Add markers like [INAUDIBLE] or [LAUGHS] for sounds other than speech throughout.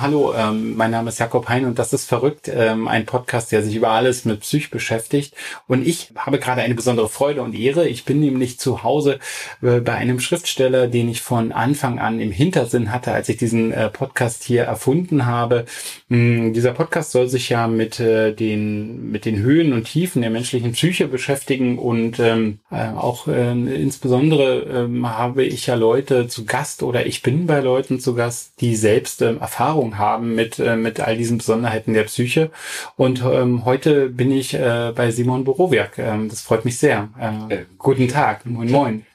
Hallo, ähm, mein Name ist Jakob Hein und das ist verrückt, ähm, ein Podcast, der sich über alles mit Psych beschäftigt. Und ich habe gerade eine besondere Freude und Ehre. Ich bin nämlich zu Hause äh, bei einem Schriftsteller, den ich von Anfang an im Hintersinn hatte, als ich diesen äh, Podcast hier erfunden habe. Ähm, dieser Podcast soll sich ja mit äh, den mit den Höhen und Tiefen der menschlichen Psyche beschäftigen und ähm, äh, auch äh, insbesondere ähm, habe ich ja Leute zu Gast oder ich bin bei Leuten zu Gast, die selbst ähm, Erfahrungen Erfahrung haben mit, äh, mit all diesen Besonderheiten der Psyche. Und ähm, heute bin ich äh, bei Simon Borowiak. Ähm, das freut mich sehr. Äh, guten Tag. Moin, moin.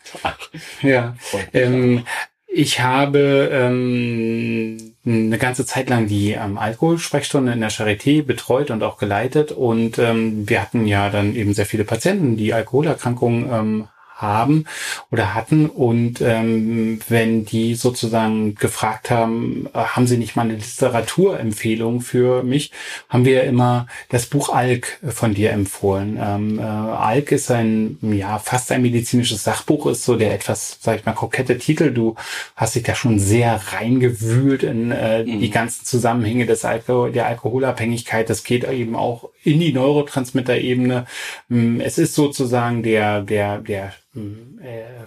ja. Ähm, ich habe ähm, eine ganze Zeit lang die ähm, Alkoholsprechstunde in der Charité betreut und auch geleitet. Und ähm, wir hatten ja dann eben sehr viele Patienten, die Alkoholerkrankungen ähm, haben oder hatten. Und ähm, wenn die sozusagen gefragt haben, äh, haben sie nicht mal eine Literaturempfehlung für mich, haben wir immer das Buch Alk von dir empfohlen. Ähm, äh, Alk ist ein, ja, fast ein medizinisches Sachbuch, ist so der etwas, sag ich mal, kokette Titel. Du hast dich da schon sehr reingewühlt in äh, mhm. die ganzen Zusammenhänge des Alko der Alkoholabhängigkeit. Das geht eben auch in die Neurotransmitter-Ebene. Ähm, es ist sozusagen der, der, der äh,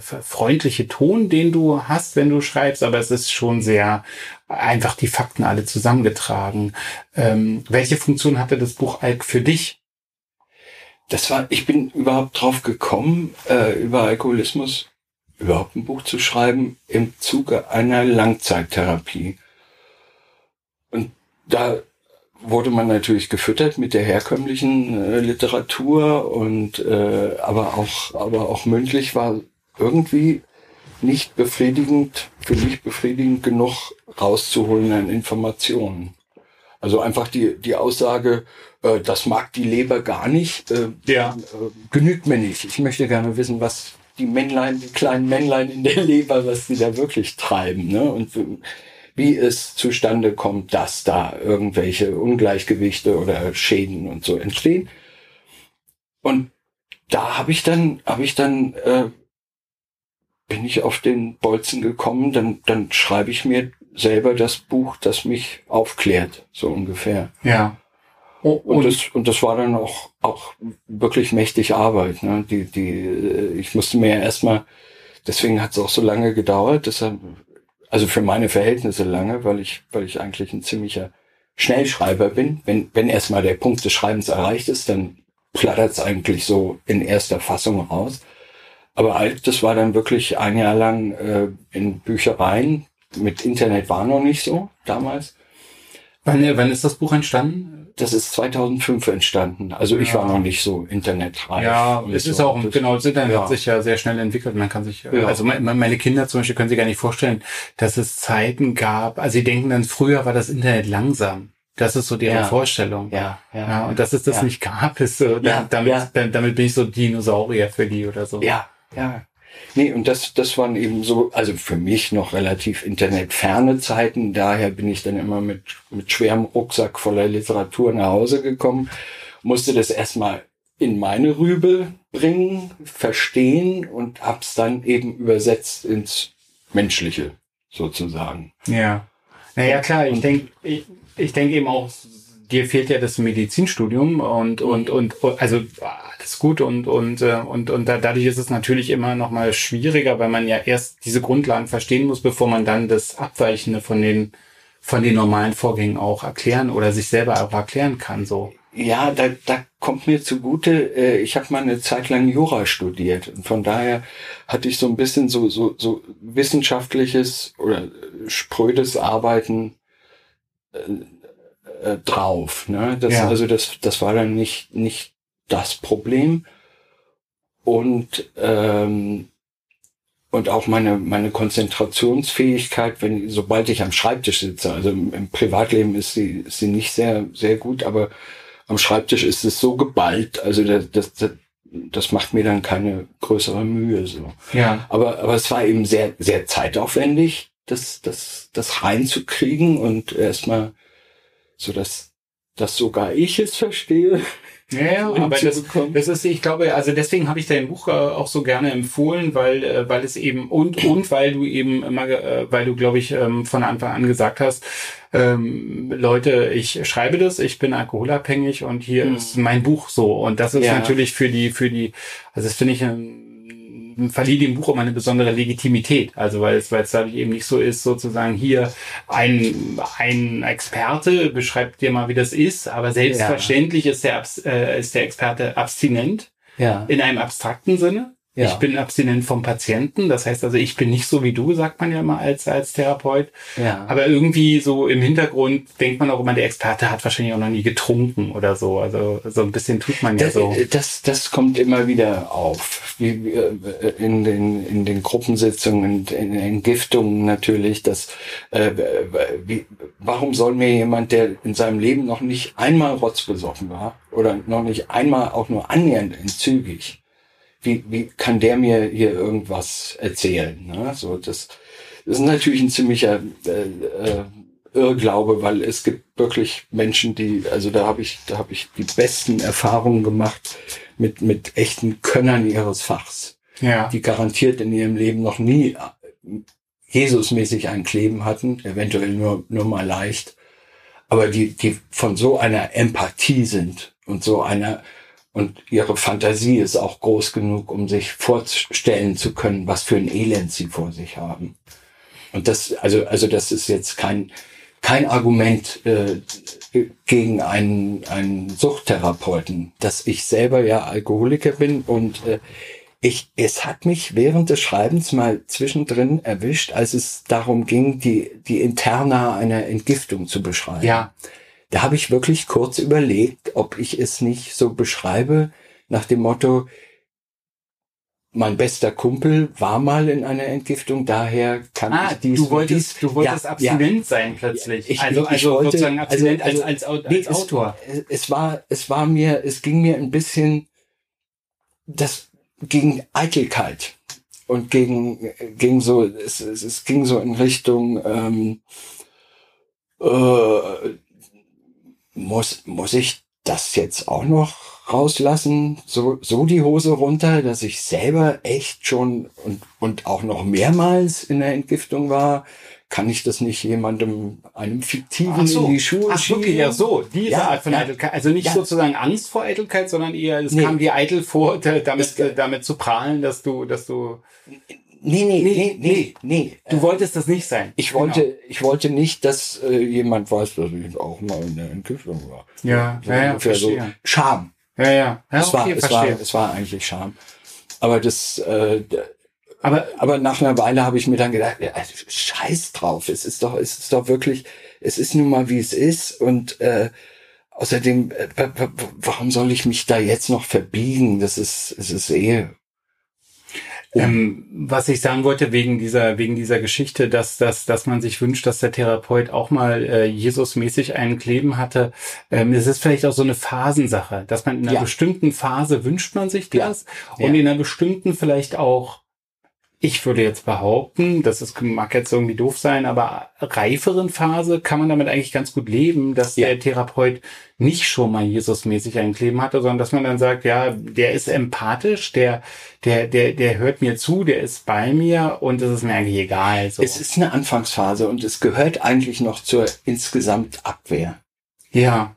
freundliche Ton, den du hast, wenn du schreibst, aber es ist schon sehr einfach die Fakten alle zusammengetragen. Ähm, welche Funktion hatte das Buch Alk für dich? Das war, ich bin überhaupt drauf gekommen, äh, über Alkoholismus überhaupt ein Buch zu schreiben im Zuge einer Langzeittherapie. Und da wurde man natürlich gefüttert mit der herkömmlichen äh, Literatur und äh, aber auch aber auch mündlich war irgendwie nicht befriedigend für mich befriedigend genug rauszuholen an Informationen. Also einfach die die Aussage, äh, das mag die Leber gar nicht, äh, ja. äh, genügt mir nicht. Ich möchte gerne wissen, was die Männlein, die kleinen Männlein in der Leber, was die da wirklich treiben. Ne? Und wie es zustande kommt, dass da irgendwelche Ungleichgewichte oder Schäden und so entstehen. Und da habe ich dann, habe ich dann, äh, bin ich auf den Bolzen gekommen, dann, dann schreibe ich mir selber das Buch, das mich aufklärt, so ungefähr. Ja. Und, und, das, und das war dann auch, auch wirklich mächtig Arbeit. Ne? Die, die, äh, ich musste mir ja erstmal, deswegen hat es auch so lange gedauert, deshalb also für meine Verhältnisse lange, weil ich, weil ich eigentlich ein ziemlicher Schnellschreiber bin. Wenn, wenn erstmal der Punkt des Schreibens erreicht ist, dann plattert es eigentlich so in erster Fassung raus. Aber alt, das war dann wirklich ein Jahr lang äh, in Büchereien. Mit Internet war noch nicht so damals. Wann, wann ist das Buch entstanden? das ist 2005 entstanden. Also ich war noch nicht so internetreif. Ja, es so. ist auch, das, genau, das Internet ja. hat sich ja sehr schnell entwickelt. Man kann sich, ja. also meine Kinder zum Beispiel können sich gar nicht vorstellen, dass es Zeiten gab. Also sie denken dann, früher war das Internet langsam. Das ist so deren ja. Vorstellung. Ja, ja, ja. Und dass es das nicht gab, ist so, ja, damit, damit bin ich so Dinosaurier für die oder so. Ja, ja. Nee, und das, das waren eben so, also für mich noch relativ internetferne Zeiten. Daher bin ich dann immer mit, mit schwerem Rucksack voller Literatur nach Hause gekommen, musste das erstmal in meine Rübe bringen, verstehen und hab's dann eben übersetzt ins Menschliche sozusagen. Ja. Naja, klar, ich denke, ich, ich denke eben auch, dir fehlt ja das Medizinstudium und, und, und, also alles gut und, und, äh, und, und dadurch ist es natürlich immer noch mal schwieriger, weil man ja erst diese Grundlagen verstehen muss, bevor man dann das Abweichende von den, von den normalen Vorgängen auch erklären oder sich selber auch erklären kann, so. Ja, da, da kommt mir zugute, äh, ich habe mal eine Zeit lang Jura studiert und von daher hatte ich so ein bisschen so, so, so wissenschaftliches oder sprödes Arbeiten äh, äh, drauf. Ne? Das, ja. Also das, das war dann nicht, nicht das Problem. Und, ähm, und auch meine, meine Konzentrationsfähigkeit, wenn, sobald ich am Schreibtisch sitze, also im, im Privatleben ist sie, ist sie nicht sehr, sehr gut, aber am Schreibtisch ist es so geballt, also das, das, das, das macht mir dann keine größere Mühe so. Ja. Aber, aber es war eben sehr, sehr zeitaufwendig, das, das, das reinzukriegen und erstmal so, dass, dass sogar ich es verstehe. Ja, aber das, das ist, ich glaube, also deswegen habe ich dein Buch äh, auch so gerne empfohlen, weil, äh, weil es eben und und weil du eben immer, äh, weil du, glaube ich, ähm, von Anfang an gesagt hast, ähm, Leute, ich schreibe das, ich bin alkoholabhängig und hier mhm. ist mein Buch so. Und das ist ja. natürlich für die, für die, also das finde ich ein verlieh dem Buch immer eine besondere Legitimität. Also weil es, weil es dadurch eben nicht so ist, sozusagen hier ein, ein Experte beschreibt dir mal, wie das ist, aber selbstverständlich ja. ist, der, äh, ist der Experte abstinent. Ja. In einem abstrakten Sinne. Ja. Ich bin abstinent vom Patienten. Das heißt also, ich bin nicht so wie du, sagt man ja mal als, als Therapeut. Ja. Aber irgendwie so im Hintergrund denkt man auch immer, der Experte hat wahrscheinlich auch noch nie getrunken oder so. Also so ein bisschen tut man ja das, so. Das, das kommt immer wieder auf. Wie, äh, in den, in den Gruppensitzungen, in den Entgiftungen natürlich, dass, äh, wie, warum soll mir jemand, der in seinem Leben noch nicht einmal rotzbesoffen war oder noch nicht einmal auch nur annähernd entzügig, wie, wie kann der mir hier irgendwas erzählen? Ne? So, das, das ist natürlich ein ziemlicher äh, äh, Irrglaube, weil es gibt wirklich Menschen, die, also da habe ich, da habe ich die besten Erfahrungen gemacht mit mit echten Könnern ihres Fachs, ja. die garantiert in ihrem Leben noch nie Jesusmäßig ein Kleben hatten, eventuell nur nur mal leicht, aber die die von so einer Empathie sind und so einer und ihre Fantasie ist auch groß genug, um sich vorstellen zu können, was für ein Elend sie vor sich haben. Und das, also, also das ist jetzt kein, kein Argument äh, gegen einen, einen Suchttherapeuten, dass ich selber ja Alkoholiker bin und äh, ich, es hat mich während des Schreibens mal zwischendrin erwischt, als es darum ging, die, die Interna einer Entgiftung zu beschreiben. Ja. Da habe ich wirklich kurz überlegt, ob ich es nicht so beschreibe nach dem Motto, mein bester Kumpel war mal in einer Entgiftung, daher kann ah, ich dies du wolltest, dies. Du wolltest ja, abstinent ja. sein plötzlich. Ich, also, ich, also wollte, sozusagen also, abstinent also, als, als, als, nee, Autor. Es, es, war, es war mir, es ging mir ein bisschen das gegen Eitelkeit und gegen, gegen so, es, es, es ging so in Richtung ähm, äh, muss, muss ich das jetzt auch noch rauslassen? So, so die Hose runter, dass ich selber echt schon und, und auch noch mehrmals in der Entgiftung war? Kann ich das nicht jemandem, einem fiktiven so. in die Schuhe Ach, schieben? Wirklich, ja, so, diese ja, Art von ja. Eitelkeit. Also nicht ja. sozusagen Angst vor Eitelkeit, sondern eher, es nee. kam dir eitel vor, [LAUGHS] damit, damit zu prahlen, dass du, dass du Nee, nee, nee, nee, nee. Du wolltest das nicht sein. Ich genau. wollte, ich wollte nicht, dass äh, jemand weiß, dass ich auch mal in der Entgiftung war. Ja, ja, ja verstehe. So Scham. Ja, ja. ja es, war, es, war, es war eigentlich Scham. Aber das, äh, aber, aber nach einer Weile habe ich mir dann gedacht, ja, scheiß drauf. Es ist doch, es ist doch wirklich, es ist nun mal wie es ist und äh, außerdem, äh, warum soll ich mich da jetzt noch verbiegen? Das ist, es ist eh ähm, was ich sagen wollte wegen dieser wegen dieser Geschichte, dass dass dass man sich wünscht, dass der Therapeut auch mal äh, Jesusmäßig einen Kleben hatte. Ähm, es ist vielleicht auch so eine Phasensache, dass man in einer ja. bestimmten Phase wünscht man sich das ja. und in einer bestimmten vielleicht auch ich würde jetzt behaupten, das ist, mag jetzt irgendwie doof sein, aber reiferen Phase kann man damit eigentlich ganz gut leben, dass ja. der Therapeut nicht schon mal Jesusmäßig ein Kleben hatte, sondern dass man dann sagt, ja, der ist empathisch, der, der, der, der hört mir zu, der ist bei mir und es ist mir eigentlich egal. So. Es ist eine Anfangsphase und es gehört eigentlich noch zur insgesamt Abwehr. Ja.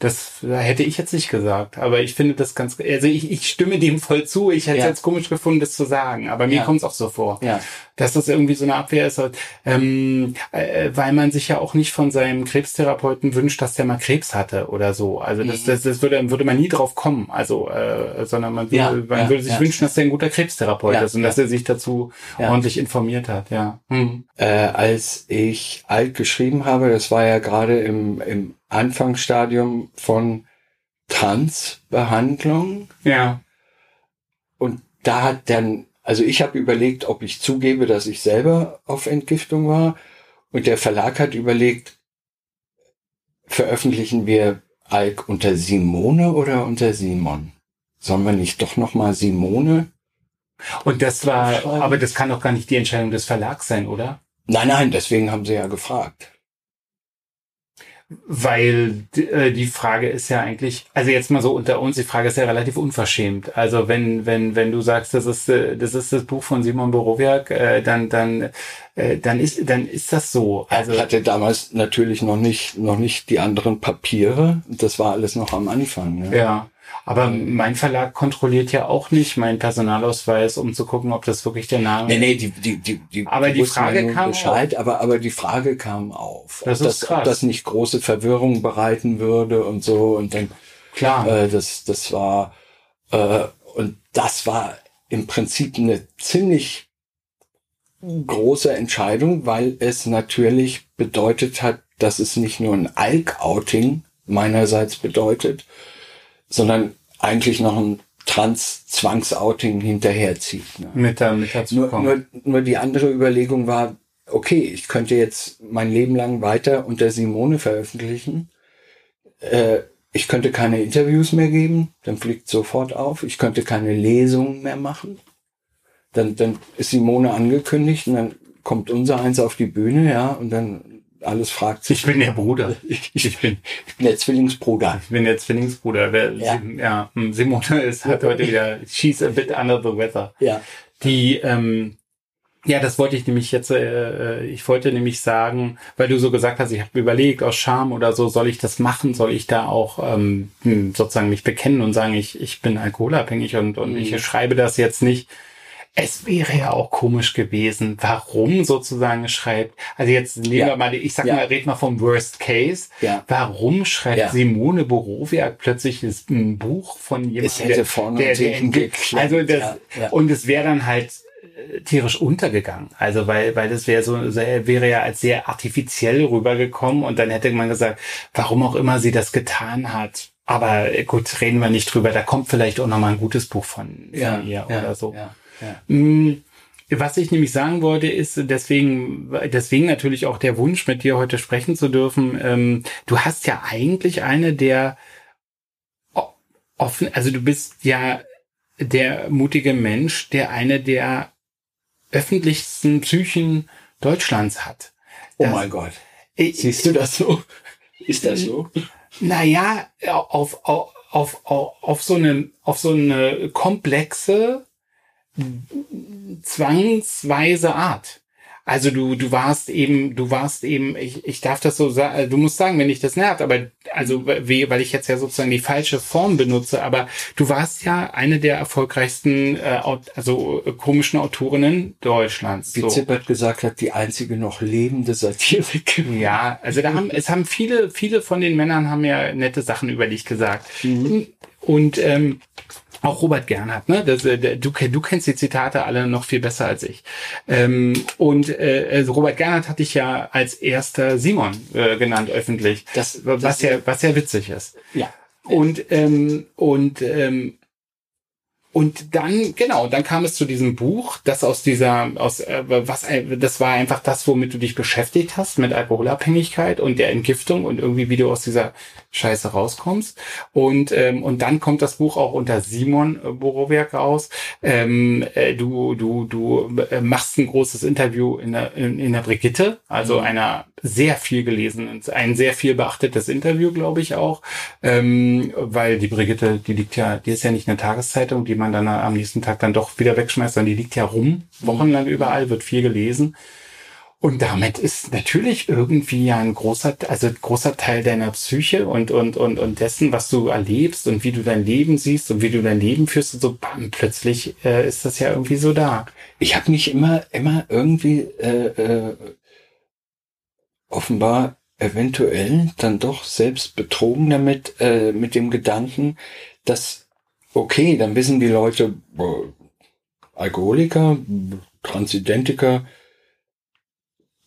Das hätte ich jetzt nicht gesagt, aber ich finde das ganz, also ich, ich stimme dem voll zu. Ich hätte es ja. jetzt komisch gefunden, das zu sagen, aber mir ja. kommt es auch so vor, ja. dass das irgendwie so eine Abwehr ist, ähm, äh, weil man sich ja auch nicht von seinem Krebstherapeuten wünscht, dass der mal Krebs hatte oder so. Also das, mhm. das, das würde, würde man nie drauf kommen, also, äh, sondern man, würde, man würde sich wünschen, dass der ein guter Krebstherapeut ist und dass er sich dazu ordentlich informiert hat. Ja. Mhm. Äh, als ich alt geschrieben habe, das war ja gerade im, im Anfangsstadium von Transbehandlung. Ja. Und da hat dann, also ich habe überlegt, ob ich zugebe, dass ich selber auf Entgiftung war. Und der Verlag hat überlegt, veröffentlichen wir Alk unter Simone oder unter Simon? Sollen wir nicht doch noch mal Simone? Und das war, aber das kann doch gar nicht die Entscheidung des Verlags sein, oder? Nein, nein, deswegen haben sie ja gefragt. Weil äh, die Frage ist ja eigentlich, also jetzt mal so unter uns, die Frage ist ja relativ unverschämt. Also wenn wenn wenn du sagst, das ist äh, das ist das Buch von Simon Borowiak, äh, dann dann äh, dann ist dann ist das so. Also ich hatte damals natürlich noch nicht noch nicht die anderen Papiere. Das war alles noch am Anfang. Ne? Ja. Aber mein Verlag kontrolliert ja auch nicht meinen Personalausweis, um zu gucken, ob das wirklich der Name ist. Nee, nee, die, die, die, die, aber die, Frage kam Bescheid, auf. aber, aber die Frage kam auf. Das ob, ist das, krass. ob das nicht große Verwirrung bereiten würde und so. Und dann, klar, äh, das, das war, äh, und das war im Prinzip eine ziemlich große Entscheidung, weil es natürlich bedeutet hat, dass es nicht nur ein Alk-Outing meinerseits bedeutet, sondern eigentlich noch ein Trans-Zwangsouting hinterherzieht. Ne? mit der mit dazu Nur, nur, nur die andere Überlegung war, okay, ich könnte jetzt mein Leben lang weiter unter Simone veröffentlichen. Äh, ich könnte keine Interviews mehr geben, dann fliegt sofort auf. Ich könnte keine Lesungen mehr machen. Dann, dann ist Simone angekündigt und dann kommt unser eins auf die Bühne, ja, und dann alles fragt sich. Ich bin der Bruder. [LAUGHS] Ich, Ich bin ich bin der Zwillingsbruder. ich bin der Zwillingsbruder. Wer, Ja. Ja. hm, Simone [LAUGHS] ist hat heute wieder she's a bit under the weather. Ja. Die, ähm, ja, das wollte ich nämlich jetzt, äh, äh, ich wollte nämlich sagen, weil du so gesagt hast, ich habe überlegt, aus Scham oder so, soll ich das machen? Soll ich da auch ähm, hm, sozusagen mich bekennen und sagen, ich, ich bin alkoholabhängig und, und Mhm. ich schreibe das jetzt nicht? Es wäre ja auch komisch gewesen, warum sozusagen schreibt, also jetzt nehmen Ja. wir mal, ich sag Ja. mal, red mal vom Worst Case. Ja. Warum schreibt Ja. Simone Borowiak plötzlich ein Buch von jemandem, hätte vorne und hinten geklemmt, also das, ja, ja. und es wäre dann halt äh, tierisch untergegangen. Also weil, weil das wäre so, wäre ja als sehr artifiziell rübergekommen und dann hätte man gesagt, warum auch immer sie das getan hat. Aber äh, gut, reden wir nicht drüber. Da kommt vielleicht auch noch mal ein gutes Buch von, von Ja, ihr ja, oder so. Ja. Mm, Was ich nämlich sagen wollte, ist deswegen, deswegen natürlich auch der Wunsch, mit dir heute sprechen zu dürfen. Ähm, du hast ja eigentlich eine der offen, also du bist ja der mutige Mensch, der eine der öffentlichsten Psychen Deutschlands hat. Oh Das- mein Gott. Siehst du das so? Ist das so? naja, auf, auf, auf, auf so eine, auf so eine komplexe, zwangsweise Art. Also du, du warst eben, du warst eben, ich, ich darf das so sagen, du musst sagen, wenn dich das nervt, aber also wie, weil ich jetzt ja sozusagen die falsche Form benutze, aber du warst ja eine der erfolgreichsten, äh, also äh, komischen Autorinnen Deutschlands. Wie So. Zippert gesagt hat, die einzige noch lebende Satirikerin. Ja, also da haben, es haben viele, viele von den Männern haben ja nette Sachen über dich gesagt. Und ähm, auch Robert Gernhardt, ne? Das, äh, der- du, du kennst die Zitate alle noch viel besser als ich. Ähm, und äh, also Robert Gernhardt hatte ich ja als erster Simon äh, genannt öffentlich, Das, was das, ja was ja witzig ist. ja. Und ähm, und ähm, und dann genau, dann kam es zu diesem Buch, das aus dieser aus äh, was ein- das war einfach das, womit du dich beschäftigt hast mit Alkoholabhängigkeit und der Entgiftung und irgendwie wie du aus dieser Scheiße rauskommst. Und ähm, und dann kommt das Buch auch unter Simon äh, Borowiak raus. Ähm, äh, du du du äh, machst ein großes Interview in der in, in der Brigitte, also Mhm. einer sehr viel gelesenen, ein sehr viel beachtetes Interview, glaube ich auch, ähm, weil die Brigitte, die liegt ja, die ist ja nicht eine Tageszeitung, die man dann am nächsten Tag dann doch wieder wegschmeißt, sondern die liegt ja rum, wochenlang überall, wird viel gelesen. Und damit ist natürlich irgendwie ja ein großer, also ein großer Teil deiner Psyche und, und, und, und dessen, was du erlebst und wie du dein Leben siehst und wie du dein Leben führst und so, bam, plötzlich äh, ist das ja irgendwie so da. Ich habe mich immer, immer irgendwie äh, äh, offenbar eventuell dann doch selbst betrogen damit, äh, mit dem Gedanken, dass, okay, dann wissen die Leute, boah, Alkoholiker, Transidentiker,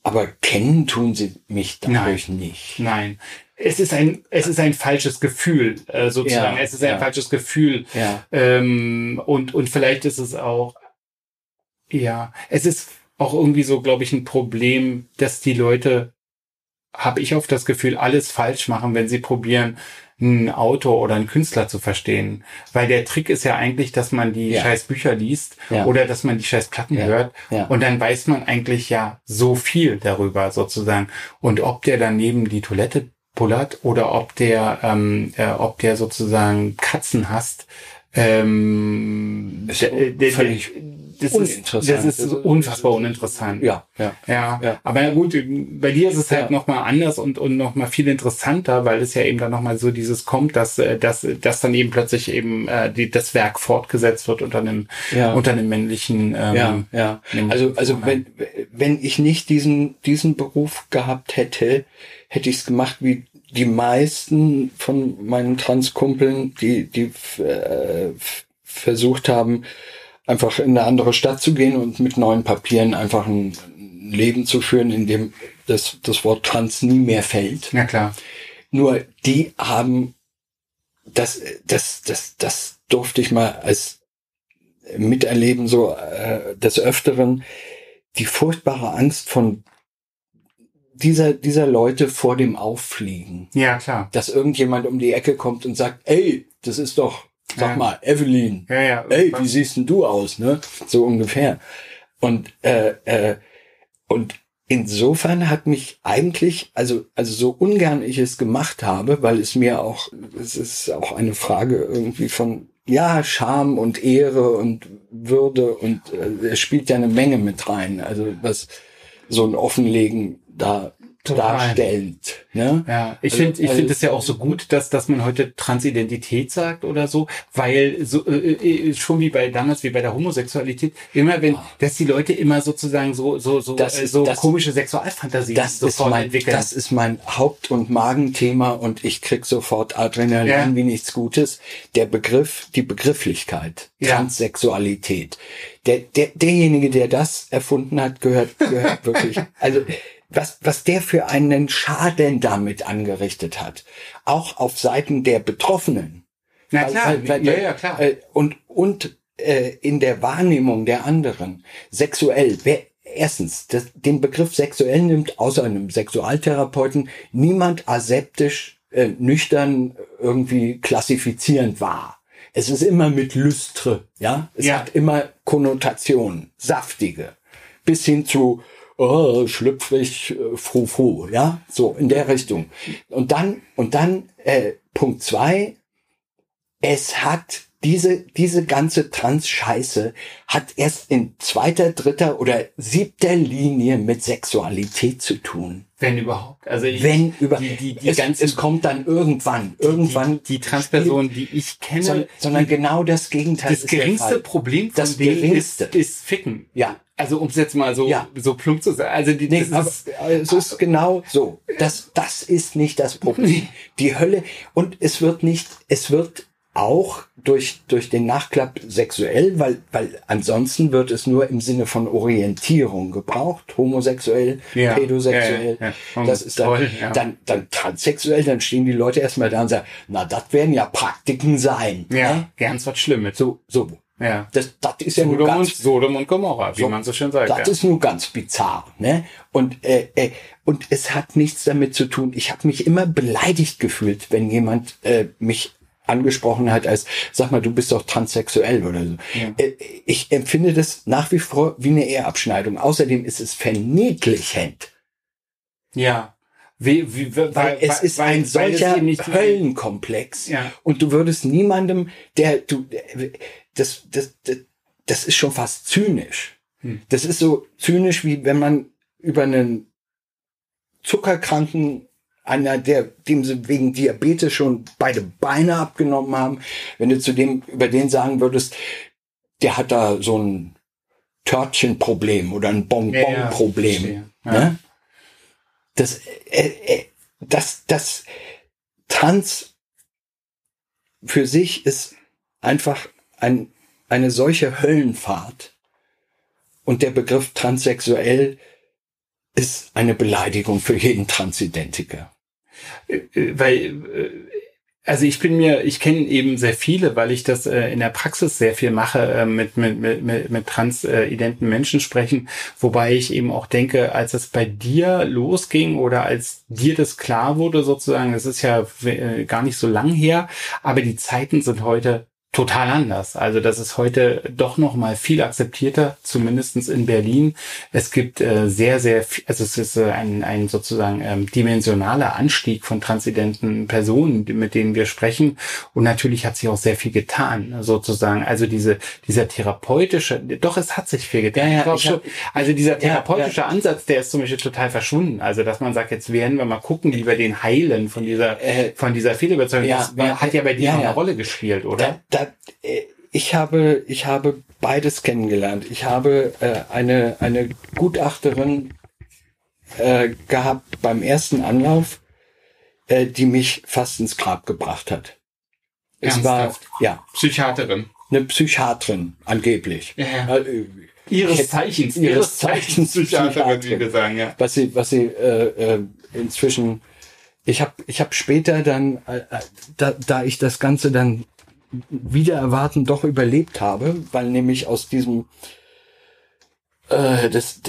aber kennen tun sie mich dadurch nicht. Nein. Es ist ein, es ist ein falsches Gefühl, äh, sozusagen. Ja, es ist ein ja. falsches Gefühl. Ja, Ähm, und, und vielleicht ist es auch, ja, es ist auch irgendwie so, glaube ich, ein Problem, dass die Leute habe ich oft das Gefühl, alles falsch machen, wenn sie probieren, ein Autor oder einen Künstler zu verstehen. Weil der Trick ist ja eigentlich, dass man die Ja. scheiß Bücher liest Ja. oder dass man die scheiß Platten Ja. hört und dann weiß man eigentlich ja so viel darüber sozusagen. Und ob der daneben die Toilette pullert oder ob der, ähm, äh, ob der sozusagen Katzen hasst, ähm, völlig das ist, das ist so unfassbar uninteressant. Ja, ja. Ja, Ja. aber gut, bei dir ist es halt Ja. noch nochmal anders und, und nochmal viel interessanter, weil es ja eben dann nochmal so dieses kommt, dass, äh, dass, dass dann eben plötzlich eben äh, die, das Werk fortgesetzt wird unter einem, Ja. unter einem männlichen ähm, ja, ja. Also, also wenn, wenn ich nicht diesen, diesen Beruf gehabt hätte, hätte ich es gemacht wie die meisten von meinen Transkumpeln, die, die äh, versucht haben, einfach in eine andere Stadt zu gehen und mit neuen Papieren einfach ein Leben zu führen, in dem das, das Wort Trans nie mehr fällt. Ja klar. Nur die haben das, das, das, das durfte ich mal als miterleben, so äh, des Öfteren, die furchtbare Angst von dieser, dieser Leute vor dem Auffliegen. Ja klar. Dass irgendjemand um die Ecke kommt und sagt, ey, das ist doch, sag Ja. mal, Evelyn, Ja, ja. ey, wie siehst denn du aus, ne? So ungefähr. Und, äh, äh, und insofern hat mich eigentlich, also, also so ungern ich es gemacht habe, weil es mir auch, es ist auch eine Frage irgendwie von, ja, Scham und Ehre und Würde und äh, es spielt ja eine Menge mit rein, also was so ein Offenlegen da Total. darstellt, ne? Ja, ich Also- finde, ich also- finde es ja auch so gut, dass dass man heute Transidentität sagt oder so, weil so äh, äh, schon wie bei damals wie bei der Homosexualität immer wenn dass die Leute immer sozusagen so so so Das äh, so das- komische Sexualfantasien Das ist, sofort mein, entwickeln. das ist mein Haupt- und Magenthema und ich krieg sofort Adrenalin Ja. wie nichts Gutes. Der Begriff, die Begrifflichkeit, Ja. Transsexualität. Der, der, derjenige, der das erfunden hat, gehört, gehört [LAUGHS] wirklich, also, was, was der für einen Schaden damit angerichtet hat. Auch auf Seiten der Betroffenen. Na Weil- klar, weil- weil- ja, ja, klar. Äh, und und äh, in der Wahrnehmung der anderen sexuell. Wer, erstens, das, den Begriff sexuell nimmt außer einem Sexualtherapeuten niemand aseptisch, äh, nüchtern irgendwie klassifizierend wahr. Es ist immer mit Lüstre, ja. Es Ja. hat immer Konnotationen, saftige, bis hin zu oh, schlüpfrig, äh, frou ja, so in der Richtung. Und dann und dann äh, Punkt zwei, es hat diese, diese ganze Trans-Scheiße hat erst in zweiter, dritter oder siebter Linie mit Sexualität zu tun. wenn überhaupt. Also ich, Wenn über, die, die, die es, ganzen es kommt dann irgendwann, irgendwann, die, die Transpersonen, die ich kenne, sondern, sondern genau das Gegenteil. das geringste. Problem von Das denen geringste. ist, ist Ficken. Ja. Also um es jetzt mal so Ja. so plump zu sagen. Also die, Nee, das ist, es ist genau so. Das, das ist nicht das Problem. Die Hölle, und es wird nicht, es wird auch durch, durch den Nachklapp sexuell, weil, weil ansonsten wird es nur im Sinne von Orientierung gebraucht. Homosexuell, Ja, pädosexuell. ja, ja. Das ist dann, Toll, dann, dann transsexuell, dann stehen die Leute erstmal da und sagen, na, das werden ja Praktiken sein. ja, ne? ganz was Schlimmes. So, so. Ja. Das, das ist ja nur Sodom und, ganz Sodom und Gomorra, wie so, man so schön sagt. Das ja. ist nur ganz bizarr, ne? Und äh, äh, und es hat nichts damit zu tun. Ich habe mich immer beleidigt gefühlt, wenn jemand äh, mich angesprochen hat als, sag mal, du bist doch transsexuell oder so. Äh, ich empfinde das nach wie vor wie eine Eheabschneidung. Außerdem ist es verniedlichend, ja. Wie, wie, weil, weil es ist ein weil es solcher Höllenkomplex. Ja. Und du würdest niemandem, der du, das, das, das, das ist schon fast zynisch. Hm. Das ist so zynisch, wie wenn man über einen Zuckerkranken, einer, der, dem sie wegen Diabetes schon beide Beine abgenommen haben, wenn du zu dem, über den sagen würdest, der hat da so ein Törtchenproblem oder ein Bonbonproblem. verstehe. Ja. Ne? Das, äh, äh, das, das Trans für sich ist einfach ein, eine solche Höllenfahrt. Und der Begriff transsexuell ist eine Beleidigung für jeden Transidentiker. Äh, weil äh, Also ich bin mir, ich kenne eben sehr viele, weil ich das äh, in der Praxis sehr viel mache, äh, mit, mit, mit, mit, transidenten Menschen sprechen, wobei ich eben auch denke, als es bei dir losging oder als dir das klar wurde sozusagen, das ist ja äh, gar nicht so lang her, aber die Zeiten sind heute total anders. Also das ist heute doch noch mal viel akzeptierter, zumindestens in Berlin. Es gibt äh, sehr, sehr, viel, also es ist äh, ein, ein sozusagen ähm, dimensionaler Anstieg von transidenten Personen, mit denen wir sprechen. Und natürlich hat sich auch sehr viel getan, sozusagen. Also diese, dieser therapeutische, doch es hat sich viel getan. Ja, ja, ich hab, also dieser therapeutische ja, Ansatz, der ist zum Beispiel total verschwunden. Also dass man sagt, jetzt werden wir mal gucken, wie wir den heilen von dieser, äh, von dieser Fehlüberzeugung. Ja, das hat ja bei dir eine Rolle gespielt, oder? Da, da äh, ich habe, ich habe beides kennengelernt. Ich habe äh, eine, eine Gutachterin äh, gehabt beim ersten Anlauf, äh, die mich fast ins Grab gebracht hat. Es war, ja. Psychiaterin. Eine Psychiaterin, angeblich. Ja, ja. Äh, ihres Zeichens, ihres Zeichens Psychiaterin, wie wir sagen, ja. Was sie, was sie äh, äh, inzwischen ich habe ich hab später dann, äh, da, da ich das Ganze dann wieder erwarten doch überlebt habe, weil nämlich aus diesem äh, das,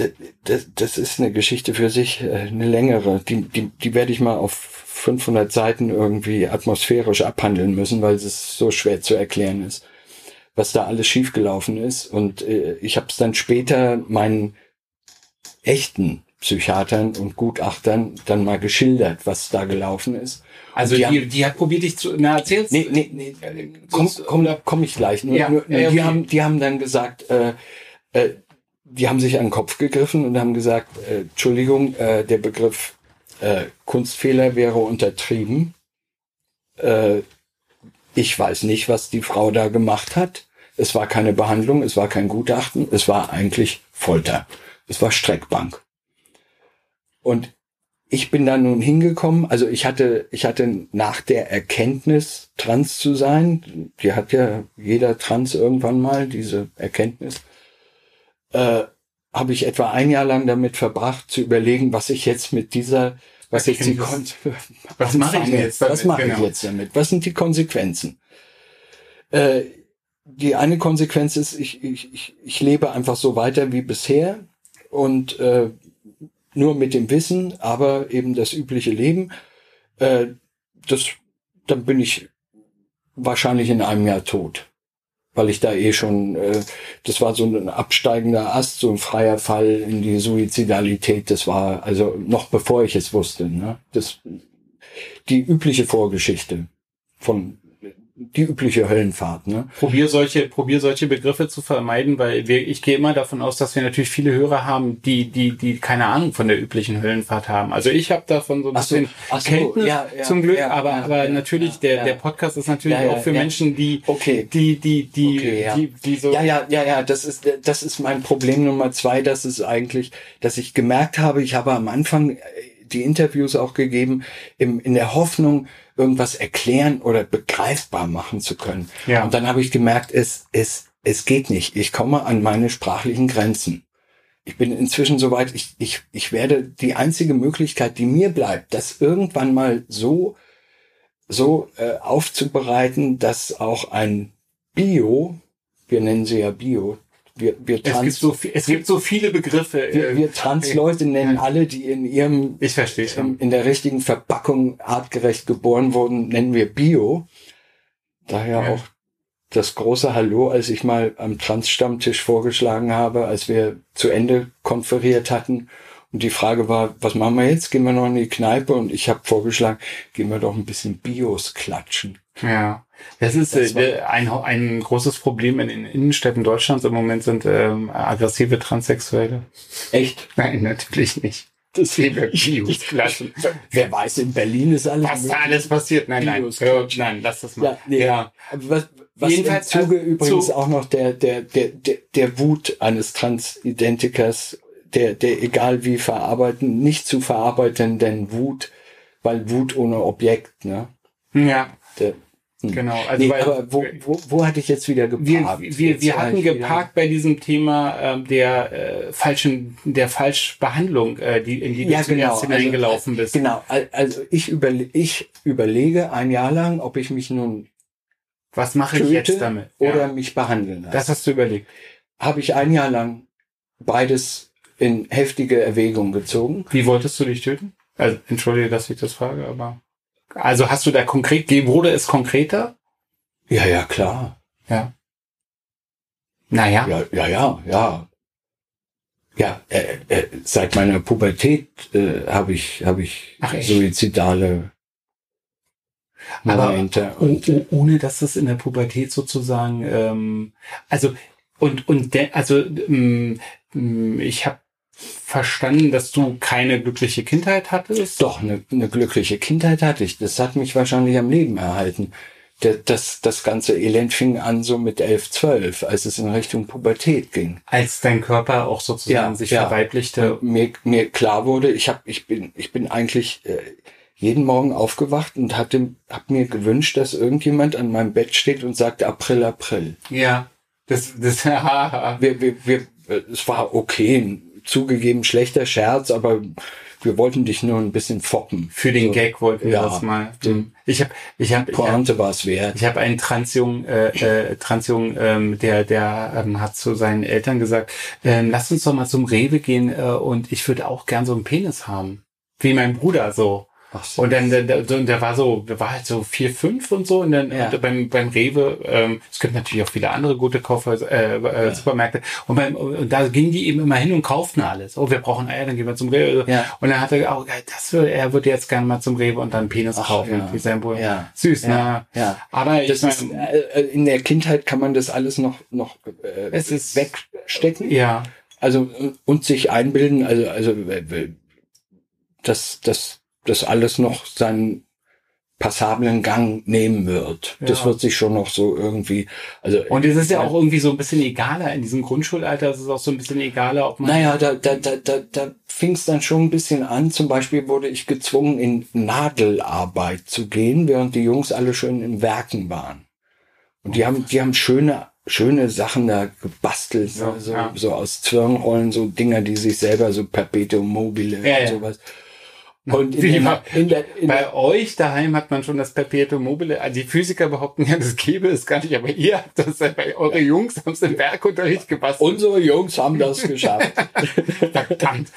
das, das ist eine Geschichte für sich, äh, eine längere. Die, die, die werde ich mal auf 500 Seiten irgendwie atmosphärisch abhandeln müssen, weil es so schwer zu erklären ist, was da alles schiefgelaufen ist. Und äh, ich habe es dann später meinen echten Psychiatern und Gutachtern dann mal geschildert, was da gelaufen ist. Also die, die, die, hat probiert dich zu, na erzähl's. Nee, nee, nee, komm, komm, komm ich gleich. Nur, ja, nur, ja, okay. die haben, die haben dann gesagt, äh, äh, die haben sich an den Kopf gegriffen und haben gesagt, äh, Entschuldigung, äh, der Begriff äh, Kunstfehler wäre untertrieben. Äh, ich weiß nicht, was die Frau da gemacht hat. Es war keine Behandlung, es war kein Gutachten, es war eigentlich Folter. Es war Streckbank. Und ich bin da nun hingekommen, also ich hatte, ich hatte nach der Erkenntnis, trans zu sein, die hat ja jeder Trans irgendwann mal, diese Erkenntnis, äh, habe ich etwa ein Jahr lang damit verbracht, zu überlegen, was ich jetzt mit dieser, was ich sie konnte. [LAUGHS] Was mache ich jetzt damit? Was mache genau. ich jetzt damit? Was sind die Konsequenzen? Äh, die eine Konsequenz ist, ich, ich, ich, ich lebe einfach so weiter wie bisher und äh, nur mit dem Wissen, aber eben das übliche Leben, äh, das, dann bin ich wahrscheinlich in einem Jahr tot. Weil ich da eh schon, äh, das war so ein absteigender Ast, so ein freier Fall in die Suizidalität. Das war also noch bevor ich es wusste. Ne? Das die übliche Vorgeschichte von die übliche Höllenfahrt. Ne? Probier solche, probier solche Begriffe zu vermeiden, weil wir, ich gehe immer davon aus, dass wir natürlich viele Hörer haben, die, die, die keine Ahnung von der üblichen Höllenfahrt haben. Also ich habe davon so ein bisschen so, so, Kenntnis ja, ja, zum Glück, ja, aber, aber natürlich der, der Podcast ist natürlich auch für Menschen, die, okay. die, die, die, okay, die, die so. Ja, ja, ja, ja, das ist, das ist mein Problem Nummer zwei. Das ist eigentlich, dass ich gemerkt habe, ich habe am Anfang die Interviews auch gegeben, im, in der Hoffnung, irgendwas erklären oder begreifbar machen zu können. Ja. Und dann habe ich gemerkt, es, es, es geht nicht. Ich komme an meine sprachlichen Grenzen. Ich bin inzwischen soweit, ich, ich, ich werde die einzige Möglichkeit, die mir bleibt, das irgendwann mal so, so äh, aufzubereiten, dass auch ein Bio, wir nennen sie ja Bio, wir, wir trans, es, gibt so, es gibt so viele Begriffe. Wir, äh, wir Trans-Leute nennen alle, die in ihrem, ich verstehe schon. in der richtigen Verpackung artgerecht geboren wurden, nennen wir Bio. Daher ja. auch das große Hallo, als ich mal am Trans-Stammtisch vorgeschlagen habe, als wir zu Ende konferiert hatten. Und die Frage war, was machen wir jetzt? Gehen wir noch in die Kneipe? Und ich habe vorgeschlagen, gehen wir doch ein bisschen Bios klatschen. Ja. Das ist das äh, ein, ein großes Problem in den Innenstädten Deutschlands im Moment sind ähm, aggressive Transsexuelle. Echt? Nein, natürlich nicht. Das wäre Bios lassen. Wer weiß, in Berlin ist alles. Was da alles passiert? Nein, nein. Nein, lass das mal. Ja, nee, ja. Was, was Jedenfalls im Zuge also, übrigens auch noch der, der, der, der, der Wut eines Transidentikers, der, der egal wie verarbeiten, nicht zu verarbeitenden Wut, weil Wut ohne Objekt, ne? Ja. Der, Genau. Also nee, weil, aber wo, wo, wo hatte ich jetzt wieder geparkt? Wir, wir, wir hatten geparkt bei diesem Thema ähm, der äh, falschen, der Falschbehandlung, äh, die in die ja, du genau. hineingelaufen also, bist. Genau. Also ich, überle ich überlege ein Jahr lang, ob ich mich nun was mache ich jetzt damit? Oder ja. mich behandeln lasse. Das hast du überlegt. Habe ich ein Jahr lang beides in heftige Erwägung gezogen. Wie wolltest du dich töten? Also, entschuldige, dass ich das frage, aber. Also hast du da konkret, wurde es konkreter? Ja, ja, klar. Ja. Naja. Ja, ja, ja, ja. Ja, äh, äh, seit meiner Pubertät äh, habe ich, hab ich Ach, suizidale Momente. Aber ohne dass es in der Pubertät sozusagen, ähm, also und und de, also ähm, ich habe verstanden, dass du keine glückliche Kindheit hattest? Doch, eine, eine glückliche Kindheit hatte ich. Das hat mich wahrscheinlich am Leben erhalten. Das, das ganze Elend fing an so mit elf, zwölf, als es in Richtung Pubertät ging. Als dein Körper auch sozusagen ja, sich ja. verweiblichte. Und mir, mir klar wurde, ich hab, ich bin, ich bin eigentlich äh, jeden Morgen aufgewacht und hatte, hab mir gewünscht, dass irgendjemand an meinem Bett steht und sagt April, April. Ja. Das, das, [LAUGHS] wir, wir, wir, es war okay, zugegeben schlechter Scherz, aber wir wollten dich nur ein bisschen foppen. Für den so. Gag wollten wir ja, das mal. Mhm. Ich habe, ich habe, Pointe war es wert. Ich habe einen Transjungen, äh, äh, Transjungen, ähm, der, der ähm, hat zu seinen Eltern gesagt, ähm, lass uns doch mal zum Rewe gehen äh, und ich würde auch gern so einen Penis haben, wie mein Bruder so. So. Und dann, der, der, der war so, der war halt so vier, fünf und so. Und dann ja. und beim, beim Rewe, ähm, es gibt natürlich auch viele andere gute Kaufhäuser, äh, äh, ja. Supermärkte. Und, beim, und da gingen die eben immer hin und kauften alles. Oh, wir brauchen Eier, dann gehen wir zum Rewe. Ja. Und dann hat er auch, das würde, er würde jetzt gerne mal zum Rewe und dann Penis Ach, kaufen. Ja. Wie sein Bruder. Ja. Süß, ja. ne? Ja. Aber das ich ist, äh, in der Kindheit kann man das alles noch, noch äh, es ist, wegstecken. Ja. Also, und sich einbilden, also, also, äh, das, das, das alles noch seinen passablen Gang nehmen wird. Ja. Das wird sich schon noch so irgendwie, also. Und es ist ja auch irgendwie so ein bisschen egaler in diesem Grundschulalter. Es ist auch so ein bisschen egaler, ob man. Naja, da, da, da, da, da fing es dann schon ein bisschen an. Zum Beispiel wurde ich gezwungen, in Nadelarbeit zu gehen, während die Jungs alle schön in Werken waren. Und die haben, die haben schöne, schöne Sachen da gebastelt, ja, so, ja. so aus Zwirnrollen, so Dinger, die sich selber so Perpetuum mobile ja, und sowas. Und in der, in der, in bei der, euch daheim hat man schon das Perpetuum mobile. Also die Physiker behaupten ja, das gäbe es gar nicht, aber ihr habt das, bei eure Jungs haben es im Werkunterricht gebastelt. Unsere Jungs haben das geschafft. [LAUGHS] Verdammt.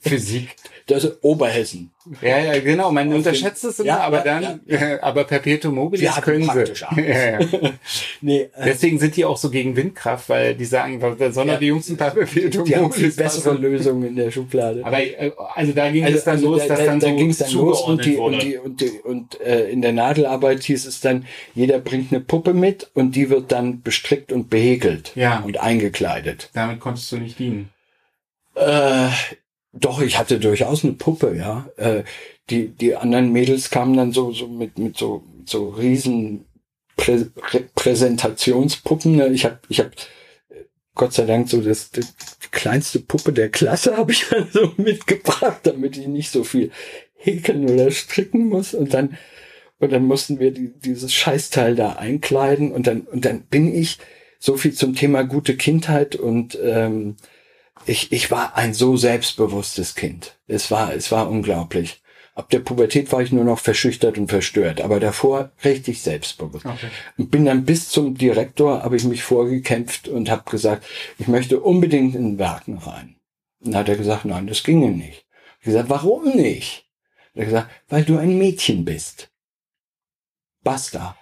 Physik. Das ist Oberhessen. Ja, ja, genau. Man Auf unterschätzt es immer, ja, aber dann, ja, ja. aber Perpetuum mobile Wir können sie. [LAUGHS] Ja, ja. [LAUGHS] nee, äh, Deswegen sind die auch so gegen Windkraft, weil die sagen, sondern die Jungs ein paar Perpetuum die haben viel bessere Lösungen in der Schublade. Aber äh, also da ging also, es dann also los, dass da, dann da so ging es dann los und die, und die und die und äh, in der Nadelarbeit hieß es dann, jeder bringt eine Puppe mit und die wird dann bestrickt und behäkelt ja. und eingekleidet. Damit konntest du nicht dienen. Äh, doch, ich hatte durchaus eine Puppe, ja. Äh, die, die anderen Mädels kamen dann so, so mit, mit so, so riesen Prä Präsentationspuppen. Ne? Ich habe ich hab, Gott sei Dank so das, das die kleinste Puppe der Klasse habe ich [LAUGHS] dann so mitgebracht, damit ich nicht so viel häkeln oder stricken muss. Und dann, und dann mussten wir die, dieses Scheißteil da einkleiden und dann, und dann bin ich so viel zum Thema gute Kindheit und ähm, ich, ich war ein so selbstbewusstes Kind. Es war, es war unglaublich. Ab der Pubertät war ich nur noch verschüchtert und verstört, aber davor richtig selbstbewusst. Okay. Und bin dann bis zum Direktor, habe ich mich vorgekämpft und habe gesagt, ich möchte unbedingt in Werken rein. Und dann hat er gesagt, nein, das ginge nicht. Ich gesagt, warum nicht? Er hat gesagt, weil du ein Mädchen bist. Basta.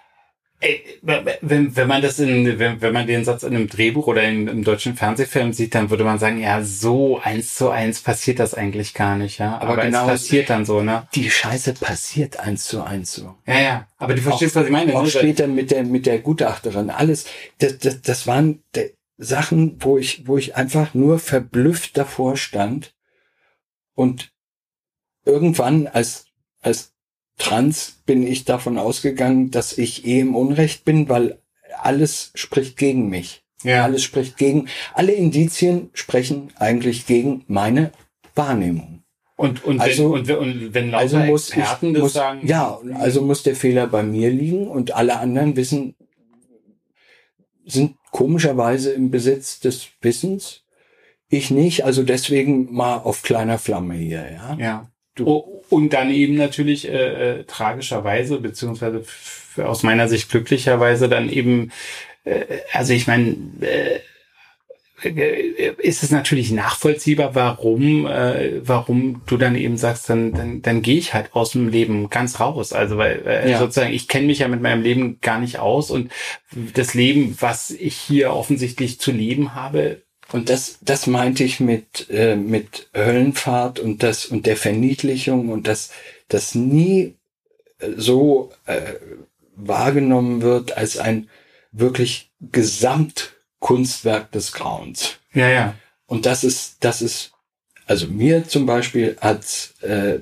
Wenn, wenn man das in, wenn, wenn man den Satz in einem Drehbuch oder in einem deutschen Fernsehfilm sieht, dann würde man sagen, ja, so eins zu eins passiert das eigentlich gar nicht, ja. Aber, aber genau, es passiert dann so, ne? Die Scheiße passiert eins zu eins so. Ja, ja. Aber du verstehst, auch, was ich meine. Auch ne? später mit der, mit der Gutachterin. Alles, das, das, das waren Sachen, wo ich, wo ich einfach nur verblüfft davor stand und irgendwann als, als Trans bin ich davon ausgegangen, dass ich eh im Unrecht bin, weil alles spricht gegen mich. Ja. Alles spricht gegen, alle Indizien sprechen eigentlich gegen meine Wahrnehmung. Und, und, Also- wenn, und, wenn- und wenn lauter Also muss Experten ich, das muss, sagen, ja, also muss der Fehler bei mir liegen und alle anderen wissen, sind komischerweise im Besitz des Wissens. Ich nicht, also deswegen mal auf kleiner Flamme hier, ja. Ja. Du- Oh, Und dann eben natürlich äh, äh, tragischerweise, beziehungsweise aus meiner Sicht glücklicherweise dann eben, äh, also ich meine, äh, äh, ist es natürlich nachvollziehbar, warum, äh, warum du dann eben sagst, dann, dann, dann gehe ich halt aus dem Leben ganz raus. Also weil äh, Ja. sozusagen, ich kenne mich ja mit meinem Leben gar nicht aus und das Leben, was ich hier offensichtlich zu leben habe, Und das, das meinte ich mit, äh, mit Höllenfahrt und das, und der Verniedlichung und das, das nie äh, so äh, wahrgenommen wird als ein wirklich Gesamtkunstwerk des Grauens. ja, ja, Und das ist, das ist, also mir zum Beispiel hat äh,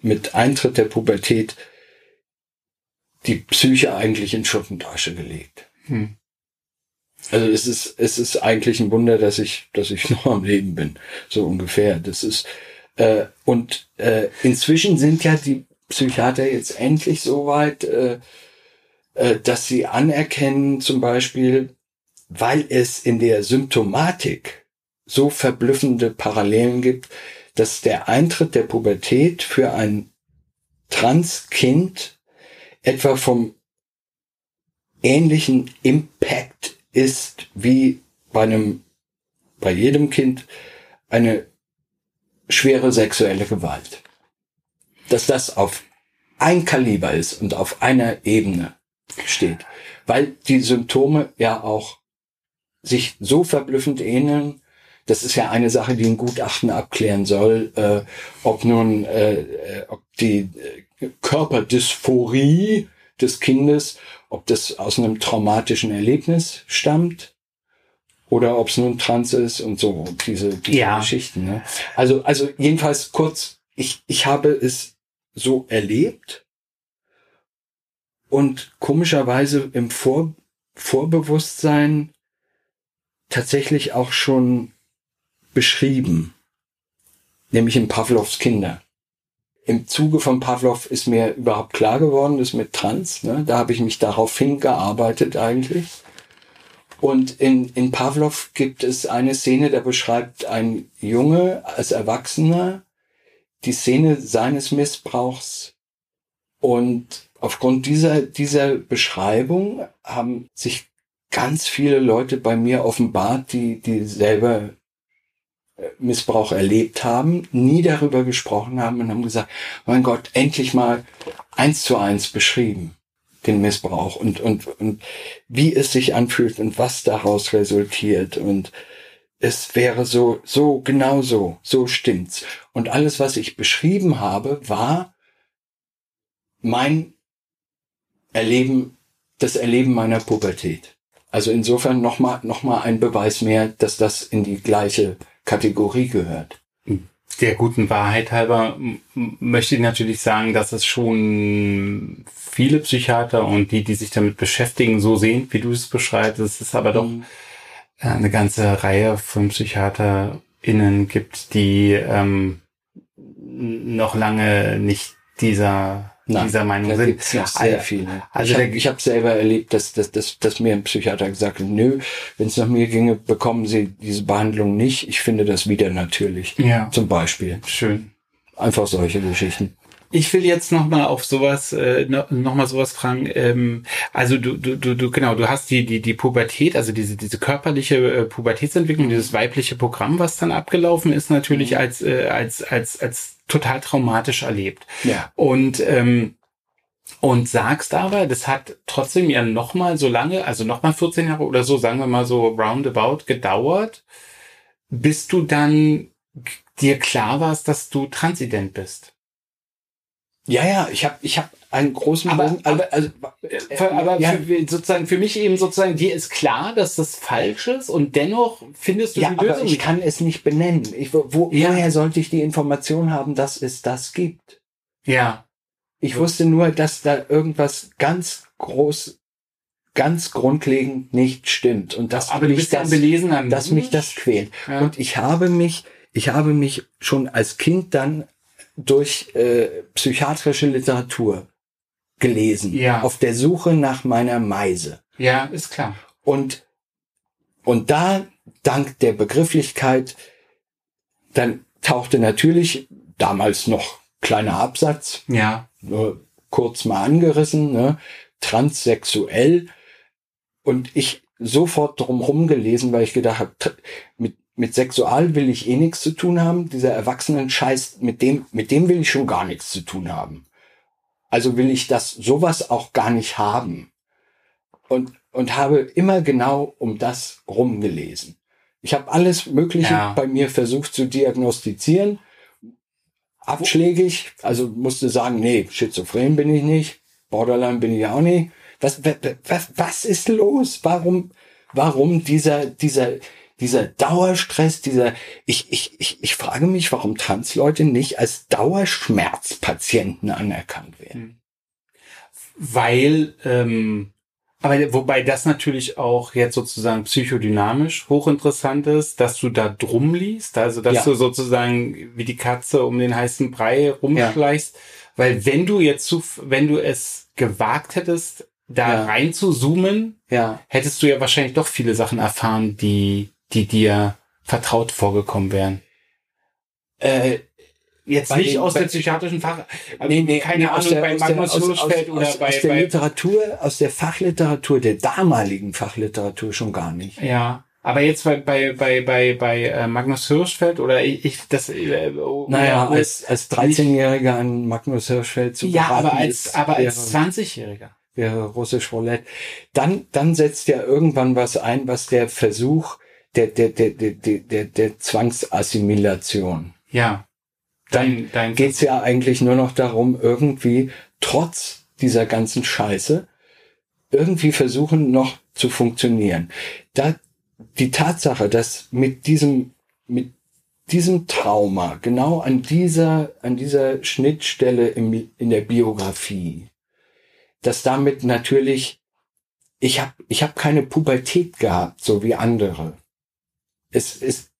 mit Eintritt der Pubertät die Psyche eigentlich in Schuttentasche gelegt. hm. Also es ist, es ist eigentlich ein Wunder, dass ich, dass ich [LAUGHS] noch am Leben bin, so ungefähr. Das ist äh, und äh, inzwischen sind ja die Psychiater jetzt endlich so weit, äh, äh, dass sie anerkennen, zum Beispiel, weil es in der Symptomatik so verblüffende Parallelen gibt, dass der Eintritt der Pubertät für ein Transkind etwa vom ähnlichen Impact ist wie bei einem, bei jedem Kind eine schwere sexuelle Gewalt. Dass das auf ein Kaliber ist und auf einer Ebene steht. Weil die Symptome ja auch sich so verblüffend ähneln. Das ist ja eine Sache, die ein Gutachten abklären soll, äh, ob nun äh, äh, ob die äh, Körperdysphorie des Kindes, ob das aus einem traumatischen Erlebnis stammt oder ob es nun trans ist und so diese, diese Ja. Geschichten. Ne? Also also jedenfalls kurz, ich ich habe es so erlebt und komischerweise im Vor Vorbewusstsein tatsächlich auch schon beschrieben, nämlich in Pavlovs Kinder. Im Zuge von Pavlov ist mir überhaupt klar geworden, das mit Trans, ne? da habe ich mich darauf hingearbeitet eigentlich. Und in, in Pavlov gibt es eine Szene, da beschreibt ein Junge als Erwachsener die Szene seines Missbrauchs und aufgrund dieser, dieser Beschreibung haben sich ganz viele Leute bei mir offenbart, die, die selber Missbrauch erlebt haben, nie darüber gesprochen haben und haben gesagt, mein Gott, endlich mal eins zu eins beschrieben, den Missbrauch und, und, und wie es sich anfühlt und was daraus resultiert und es wäre so, so, genau so, so stimmt's. Und alles, was ich beschrieben habe, war mein Erleben, das Erleben meiner Pubertät. Also insofern nochmal noch mal ein Beweis mehr, dass das in die gleiche Kategorie gehört. der guten Wahrheit halber möchte ich natürlich sagen, dass es schon viele Psychiater und die, die sich damit beschäftigen, so sehen, wie du es beschreibst. Es ist aber doch Mhm. äh, eine ganze Reihe von PsychiaterInnen gibt, die ähm, noch lange nicht dieser, Nein, dieser Meinung Da sind. gibt's noch sehr Also- viele. also ich habe hab selber erlebt, dass, dass, dass, dass mir ein Psychiater gesagt hat, nö, wenn es nach mir ginge, bekommen Sie diese Behandlung nicht. Ich finde das wieder natürlich. Ja, Zum Beispiel. schön. Einfach solche Geschichten. Ich will jetzt noch mal auf sowas, äh, no, noch mal sowas fragen. Ähm, also du, du, du, du, genau, du hast die, die, die Pubertät, also diese, diese körperliche äh, Pubertätsentwicklung, dieses weibliche Programm, was dann abgelaufen ist, natürlich Mhm. als, äh, als, als, als total traumatisch erlebt. Ja. Und ähm, und sagst aber, das hat trotzdem ja noch mal so lange, also noch mal 14 Jahre oder so, sagen wir mal so roundabout gedauert, bis du dann dir klar warst, dass du transident bist. Ja, ja, ich habe ich hab einen großen Aber- Bogen, also, also, Für, aber ja, für, sozusagen für mich eben sozusagen, dir ist klar, dass das falsch ist und dennoch findest du ja, die aber Lösung ich nicht. kann es nicht benennen. Ich, wo, Ja. Woher sollte ich die Information haben, dass es das gibt? Ja, Ich Ja. wusste nur, dass da irgendwas ganz groß, ganz grundlegend nicht stimmt und dass aber mich das, dass mich das quält. Und ich habe mich, ich habe mich schon als Kind dann durch äh, psychiatrische Literatur gelesen, Ja. auf der Suche nach meiner Meise. Ja, ist klar. Und, und da, dank der Begrifflichkeit, dann tauchte natürlich damals noch kleiner Absatz, Ja. nur kurz mal angerissen, ne, transsexuell. Und ich sofort drumherum gelesen, weil ich gedacht habe, mit, mit Sexual will ich eh nichts zu tun haben. Dieser Erwachsenen-Scheiß, mit dem, mit dem will ich schon gar nichts zu tun haben. Also will ich das sowas auch gar nicht haben. Und, und habe immer genau um das rumgelesen. Ich habe alles Mögliche Ja. bei mir versucht zu diagnostizieren. Abschlägig, also musste sagen, nee, schizophren bin ich nicht, Borderline bin ich auch nicht. Was, wa- wa- was, was ist los? Warum, warum dieser, dieser, dieser Dauerstress, dieser, ich, ich, ich, ich frage mich, warum Transleute nicht als Dauerschmerzpatienten anerkannt werden. Weil, ähm, aber wobei das natürlich auch jetzt sozusagen psychodynamisch hochinteressant ist, dass du da drum liest, also dass Ja. du sozusagen wie die Katze um den heißen Brei rumschleichst, weil wenn du jetzt zu, wenn du es gewagt hättest, da Ja. rein zu zoomen, Ja, hättest du ja wahrscheinlich doch viele Sachen erfahren, die, die dir vertraut vorgekommen wären. äh, Jetzt Bei nicht den- aus bei- der psychiatrischen Fach, also nee, nee, keine nee, Ahnung, der, bei Magnus Hirschfeld oder aus, bei, aus der bei Literatur, aus der Fachliteratur, der damaligen Fachliteratur schon gar nicht. Ja, aber jetzt bei bei bei bei, bei äh, Magnus Hirschfeld oder ich, ich das äh, oh, Naja, oh, als, als 13-Jähriger an Magnus Hirschfeld zu ja, aber als ist, aber als 20-Jähriger. wäre russisch Roulette. Dann, dann setzt ja irgendwann was ein, was der Versuch der, der, der, der, der, der, Zwangsassimilation. Ja. Dein dein Geht's ja eigentlich nur noch darum, irgendwie trotz dieser ganzen Scheiße irgendwie versuchen noch zu funktionieren. Da, die Tatsache, dass mit diesem, mit diesem Trauma, genau an dieser, an dieser Schnittstelle im, in der Biografie, dass damit natürlich, ich habe ich hab keine Pubertät gehabt, so wie andere. Es ist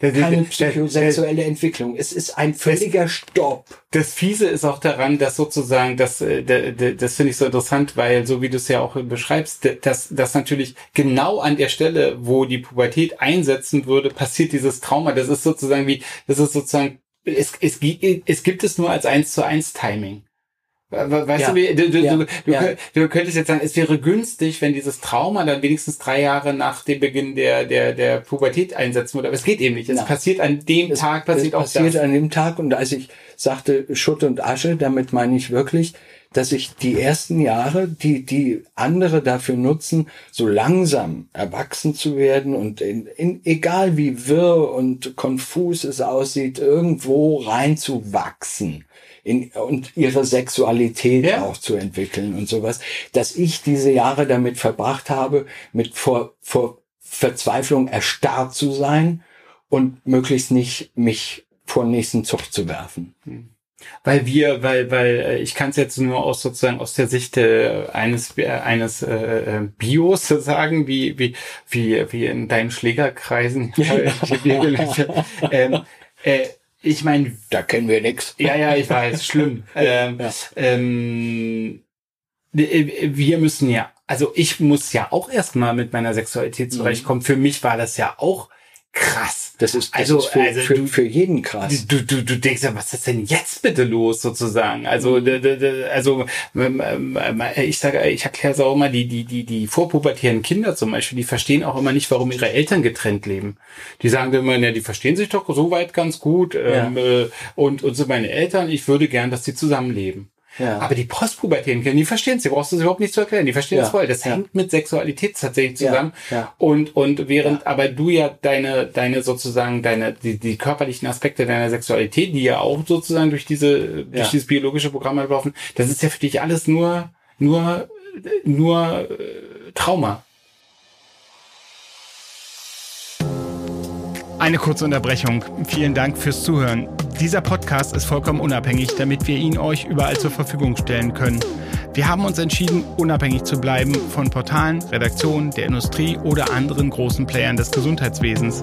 keine psychosexuelle Entwicklung. Es ist ein völliger Stopp. Das Fiese ist auch daran, dass sozusagen, das, äh, das finde ich so interessant, weil so wie du es ja auch beschreibst, dass, dass natürlich genau an der Stelle, wo die Pubertät einsetzen würde, passiert dieses Trauma. Das ist sozusagen wie, das ist sozusagen, es, es, es gibt es nur als eins zu eins Timing. We- we- Weißt Ja. du, wie, du, du, Ja. du, du, Ja. du könntest jetzt sagen, es wäre günstig, wenn dieses Trauma dann wenigstens drei Jahre nach dem Beginn der, der, der Pubertät einsetzen würde. Aber es geht eben nicht. Es passiert an dem Es- Tag, passiert es auch passiert das. an dem Tag. Und als ich sagte Schutt und Asche, damit meine ich wirklich, dass ich die ersten Jahre, die, die andere dafür nutzen, so langsam erwachsen zu werden und in, in, egal wie wirr und konfus es aussieht, irgendwo reinzuwachsen. In, und ihre Sexualität Ja. auch zu entwickeln und sowas, dass ich diese Jahre damit verbracht habe, mit vor, vor Verzweiflung erstarrt zu sein und möglichst nicht mich vor den nächsten Zug zu werfen. Weil wir, weil, weil äh, ich kann es jetzt nur aus sozusagen aus der Sicht äh, eines äh, eines äh, äh, Bios sagen, wie wie wie wie in deinen Schlägerkreisen. [LAUGHS] ähm, äh, ich meine, Da kennen wir nix. ja, ja, ich weiß, [LAUGHS] schlimm. Ähm, Ja. ähm, wir müssen ja, also ich muss ja auch erstmal mit meiner Sexualität zurechtkommen. Für mich war das ja auch krass. Das ist, das Also- ist für, also für, du- für jeden krass. Du, du, du denkst ja, was ist denn jetzt bitte los sozusagen? Also, also ich sage, ich erkläre es auch immer, die, die, die, die vorpubertären Kinder zum Beispiel, die verstehen auch immer nicht, warum ihre Eltern getrennt leben. Die sagen immer, ja, die verstehen sich doch soweit ganz gut ähm, äh, und, und sind meine Eltern, ich würde gern, dass sie zusammenleben. Ja. Aber die postpubertären Kinder, die verstehen es, die brauchst du es überhaupt nicht zu erklären, die verstehen Ja, das voll. Das ja. hängt mit Sexualität tatsächlich zusammen. Ja, ja. Und, und während aber du ja deine, deine sozusagen, deine, die, die körperlichen Aspekte deiner Sexualität, die ja auch sozusagen durch diese, durch Ja. dieses biologische Programm laufen, das ist ja für dich alles nur, nur, nur äh, Trauma. Eine kurze Unterbrechung. Vielen Dank fürs Zuhören. Dieser Podcast ist vollkommen unabhängig, damit wir ihn euch überall zur Verfügung stellen können. Wir haben uns entschieden, unabhängig zu bleiben von Portalen, Redaktionen, der Industrie oder anderen großen Playern des Gesundheitswesens.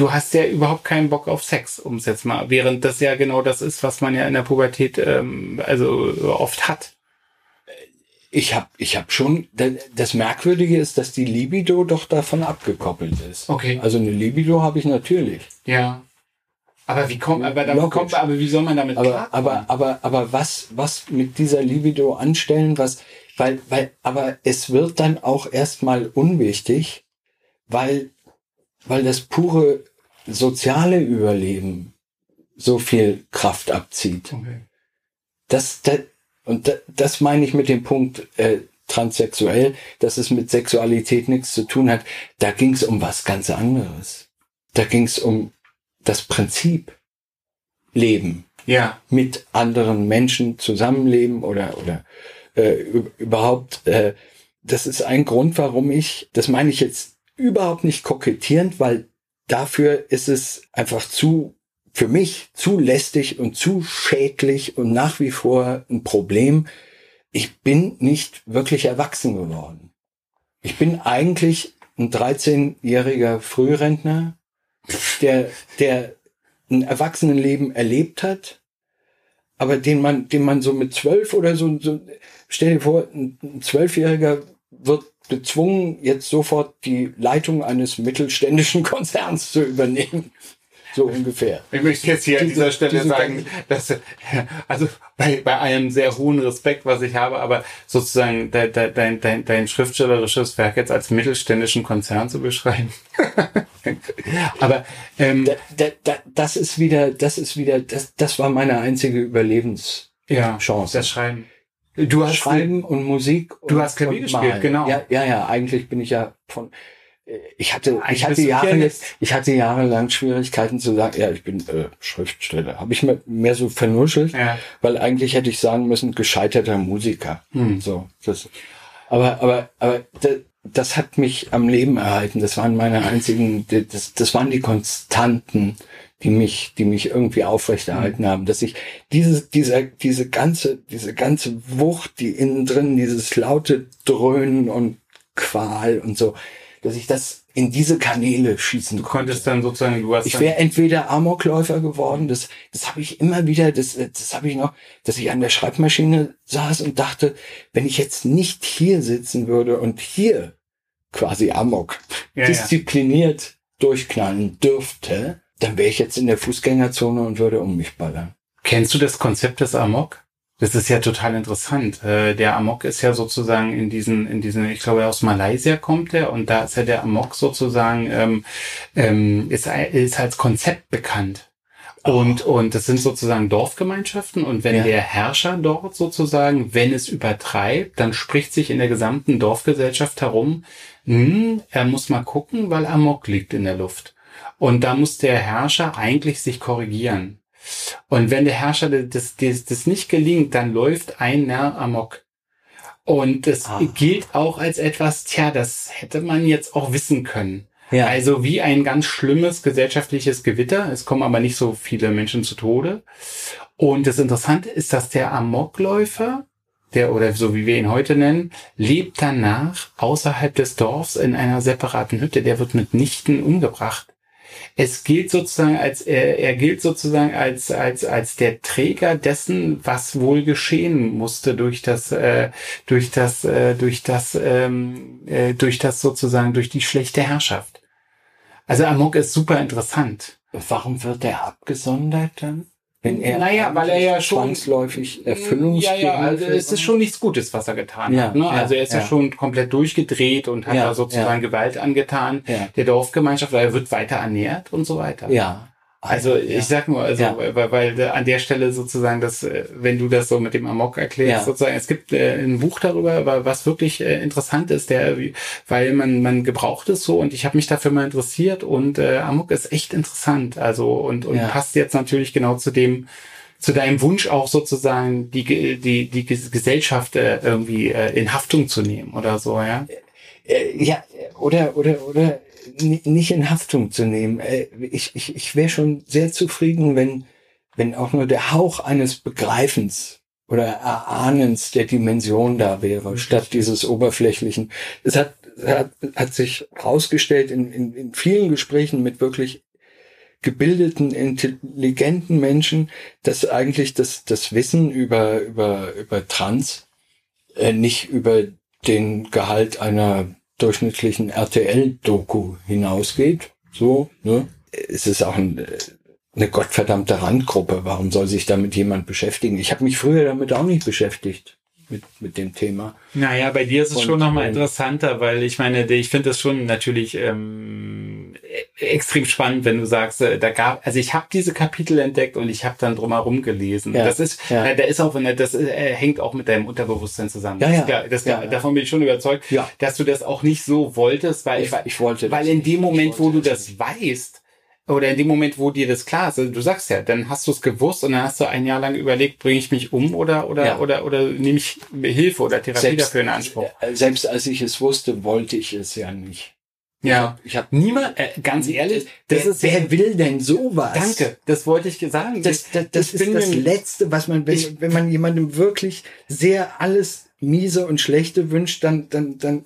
Du hast ja überhaupt keinen Bock auf Sex, um es jetzt mal, während das ja genau das ist, was man ja in der Pubertät ähm, also oft hat. Ich habe ich hab schon, das Merkwürdige ist, dass die Libido doch davon abgekoppelt ist. Okay. Also eine Libido habe ich natürlich. Ja. Aber wie kommt, aber damit kommt, aber wie soll man damit aber, aber, aber, aber was, was mit dieser Libido anstellen, was, weil, weil, aber es wird dann auch erstmal unwichtig, weil, weil das pure soziale Überleben so viel Kraft abzieht. Okay. Das, das, und da, das meine ich mit dem Punkt äh, transsexuell, dass es mit Sexualität nichts zu tun hat. Da ging es um was ganz anderes. Da ging es um das Prinzip Leben. Ja. Mit anderen Menschen zusammenleben oder, oder äh, überhaupt. Äh, das ist ein Grund, warum ich, das meine ich jetzt überhaupt nicht kokettierend, weil dafür ist es einfach zu für mich zu lästig und zu schädlich und nach wie vor ein Problem. Ich bin nicht wirklich erwachsen geworden. Ich bin eigentlich ein 13-jähriger Frührentner, der, der ein Erwachsenenleben erlebt hat, aber den man, den man so mit zwölf oder so, so stell dir vor, ein Zwölfjähriger wird gezwungen, jetzt sofort die Leitung eines mittelständischen [LAUGHS] Konzerns zu übernehmen. So ungefähr. Ich möchte jetzt hier diese, an dieser Stelle sagen, dass, also bei, bei allem sehr hohen Respekt, was ich habe, aber sozusagen dein, dein, dein, dein schriftstellerisches Werk jetzt als mittelständischen Konzern zu beschreiben. [LAUGHS] aber ähm, da, da, da, das ist wieder, das ist wieder, das, das war meine einzige Überlebenschance. Ja, das Schreiben. Du hast Schreiben und Musik. Du und, hast Klavier gespielt, genau. Ja, ja, ja. Eigentlich bin ich ja von ich hatte, ich hatte Jahre, ich hatte jahrelang Schwierigkeiten zu sagen, ja, ich bin äh, Schriftsteller. Habe ich mir mehr so vernuschelt, ja. weil eigentlich hätte ich sagen müssen, gescheiterter Musiker. Hm. So, das, aber, aber, aber das, das hat mich am Leben erhalten. Das waren meine einzigen, das, das waren die Konstanten, die mich, die mich irgendwie aufrechterhalten hm. haben, dass ich diese, diese, diese ganze, diese ganze Wucht, die innen drin, dieses laute Dröhnen und Qual und so, dass ich das in diese Kanäle schießen Du konntest dann sozusagen, du hast Ich wäre entweder Amokläufer geworden, das, das habe ich immer wieder, das, das habe ich noch, dass ich an der Schreibmaschine saß und dachte, wenn ich jetzt nicht hier sitzen würde und hier quasi Amok ja, diszipliniert ja. durchknallen dürfte, dann wäre ich jetzt in der Fußgängerzone und würde um mich ballern. Kennst du das Konzept des Amok? Das ist ja total interessant. Äh, der Amok ist ja sozusagen in diesen, in diesen, ich glaube aus Malaysia kommt der und da ist ja der Amok sozusagen ähm, ähm, ist, ist als Konzept bekannt. Und, oh. und das sind sozusagen Dorfgemeinschaften. Und wenn ja. der Herrscher dort sozusagen, wenn es übertreibt, dann spricht sich in der gesamten Dorfgesellschaft herum, hm, er muss mal gucken, weil Amok liegt in der Luft. Und da muss der Herrscher eigentlich sich korrigieren. Und wenn der Herrscher das, das, das nicht gelingt, dann läuft ein Narr amok. Und das ah. gilt auch als etwas, tja, das hätte man jetzt auch wissen können. Ja. Also wie ein ganz schlimmes gesellschaftliches Gewitter. Es kommen aber nicht so viele Menschen zu Tode. Und das Interessante ist, dass der Amokläufer, der oder so wie wir ihn heute nennen, lebt danach außerhalb des Dorfs in einer separaten Hütte. Der wird mitnichten umgebracht es gilt sozusagen als er, er gilt sozusagen als als als der Träger dessen, was wohl geschehen musste durch das äh, durch das äh, durch das ähm, äh, durch das sozusagen durch die schlechte Herrschaft. Also Amok ist super interessant. Warum wird er abgesondert dann? Wenn er naja, weil er ja schon zwangsläufig erfüllungsbedürftig ja, ja, also es ist schon nichts Gutes, was er getan ja, hat. Ne? also er ist ja. ja. schon komplett durchgedreht und hat da sozusagen Gewalt angetan der Dorfgemeinschaft, weil er wird weiter ernährt und so weiter. Ja. Also ja. ich sag nur, also Ja. weil, weil an der Stelle sozusagen, dass äh, wenn du das so mit dem Amok erklärst, Ja. sozusagen, es gibt äh, ein Buch darüber, wa- was wirklich äh, interessant ist, der, weil man man gebraucht es so und ich habe mich dafür mal interessiert und äh, Amok ist echt interessant, also und und passt jetzt natürlich genau zu dem zu deinem Wunsch auch sozusagen die die die Ges- Gesellschaft äh, irgendwie äh, in Haftung zu nehmen oder so, ja. Äh, ja, oder, oder, oder nicht in Haftung zu nehmen. Äh, Ich, ich, ich wäre schon sehr zufrieden, wenn, wenn auch nur der Hauch eines Begreifens oder Erahnens der Dimension da wäre, statt dieses oberflächlichen. Es hat, hat, hat sich herausgestellt in, in, in vielen Gesprächen mit wirklich gebildeten, intelligenten Menschen, dass eigentlich das, das Wissen über, über, über Trans äh, nicht über den Gehalt einer durchschnittlichen RTL-Doku hinausgeht. So, ne? Es ist auch ein, äh, eine gottverdammte Randgruppe. Warum soll sich damit jemand beschäftigen? Ich habe mich früher damit auch nicht beschäftigt, mit, mit dem Thema. Naja, bei dir ist es Und, schon nochmal interessanter, weil ich meine, ich finde das schon natürlich ähm, e- extrem spannend, wenn du sagst, äh, da gab, also ich habe diese Kapitel entdeckt und ich habe dann drumherum gelesen. Ja, Das ist, ja. äh, da ist auch, ne, das äh, hängt auch mit deinem Unterbewusstsein zusammen. Ja, Das ja. klar, das, Ja. Davon bin ich schon überzeugt, dass du das auch nicht so wolltest, weil Ich, ich wollte weil das in dem. Moment, Ich wo du das weißt, oder in dem Moment, wo dir das klar ist, also du sagst ja, dann hast du es gewusst und dann hast du ein Jahr lang überlegt, bringe ich mich um oder oder Ja. oder oder nehme ich Hilfe oder Therapie dafür in Anspruch. äh, Selbst als ich es wusste, wollte ich es ja nicht. Ja. Ich habe Niemand, äh, ganz ehrlich, das wer, ist wer will denn sowas? Danke, das wollte ich sagen. Das, das, das ist das mir- Letzte, was man, wenn, Ich- wenn man jemandem wirklich sehr alles miese und schlechte wünscht, dann, dann, dann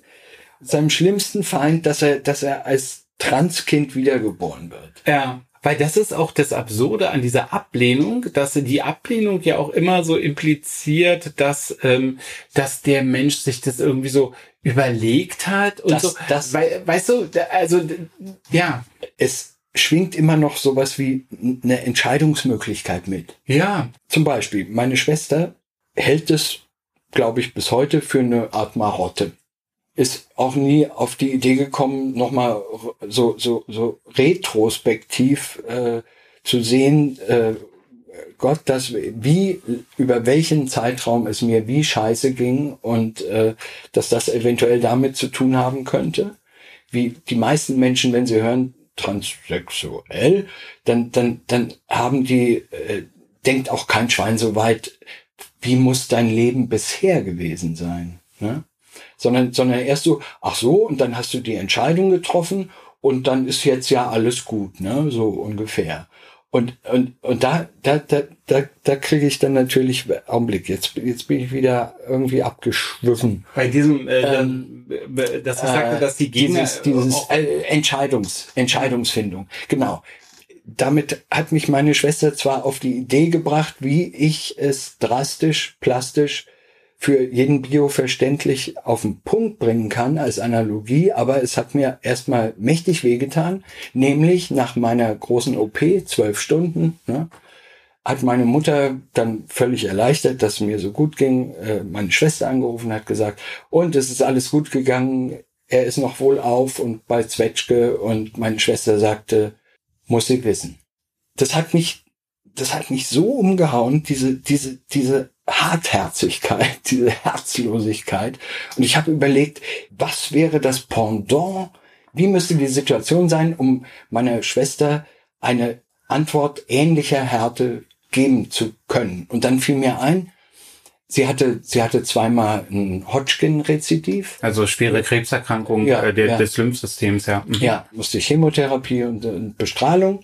seinem schlimmsten Feind, dass er, dass er als Transkind wiedergeboren wird. Ja, weil das ist auch das Absurde an dieser Ablehnung, dass die Ablehnung ja auch immer so impliziert, dass, ähm, dass der Mensch sich das irgendwie so überlegt hat und Das- so. das- weil, weißt du, also ja, Es schwingt immer noch sowas wie eine Entscheidungsmöglichkeit mit. ja, Zum Beispiel, meine Schwester hält es, glaube ich, bis heute für eine Art Marotte. Ist auch nie auf die Idee gekommen, nochmal so, so, so retrospektiv äh, zu sehen, äh, Gott, das, wie, über welchen Zeitraum es mir wie scheiße ging und äh, dass das eventuell damit zu tun haben könnte. Wie die meisten Menschen, wenn sie hören, transsexuell, dann, dann, dann haben die, äh, denkt auch kein Schwein so weit, wie muss dein Leben bisher gewesen sein? Ne? Sondern, sondern erst so, ach so, und dann hast du die Entscheidung getroffen und dann ist jetzt ja alles gut, ne? So ungefähr. Und, und, und da, da, da, da, da kriege ich dann natürlich, Augenblick, jetzt, jetzt bin ich wieder irgendwie abgeschwiffen. bei diesem, äh, dann, äh, dass ich sagte, dass die Gegner dieses, dieses auch- äh, Entscheidungs, Entscheidungsfindung. Genau. Damit hat mich meine Schwester zwar auf die Idee gebracht, wie ich es drastisch, plastisch für jeden Bio verständlich auf den Punkt bringen kann als Analogie, aber es hat mir erstmal mächtig wehgetan, nämlich nach meiner großen OP, zwölf Stunden, ne, hat meine Mutter dann völlig erleichtert, dass es mir so gut ging, äh, meine Schwester angerufen hat gesagt, und es ist alles gut gegangen, er ist noch wohl auf und bei Zwetschge und meine Schwester sagte, muss sie wissen. Das hat mich, das hat mich so umgehauen, diese, diese, diese Hartherzigkeit, [LAUGHS] diese Herzlosigkeit. Und ich habe überlegt, was wäre das Pendant? Wie müsste die Situation sein, um meiner Schwester eine Antwort ähnlicher Härte geben zu können? Und dann fiel mir ein, sie hatte, sie hatte zweimal ein Hodgkin-Rezidiv. also schwere Krebserkrankung Ja, äh, der, ja. des Lymphsystems, ja. Mhm. Ja, musste Chemotherapie und, und Bestrahlung.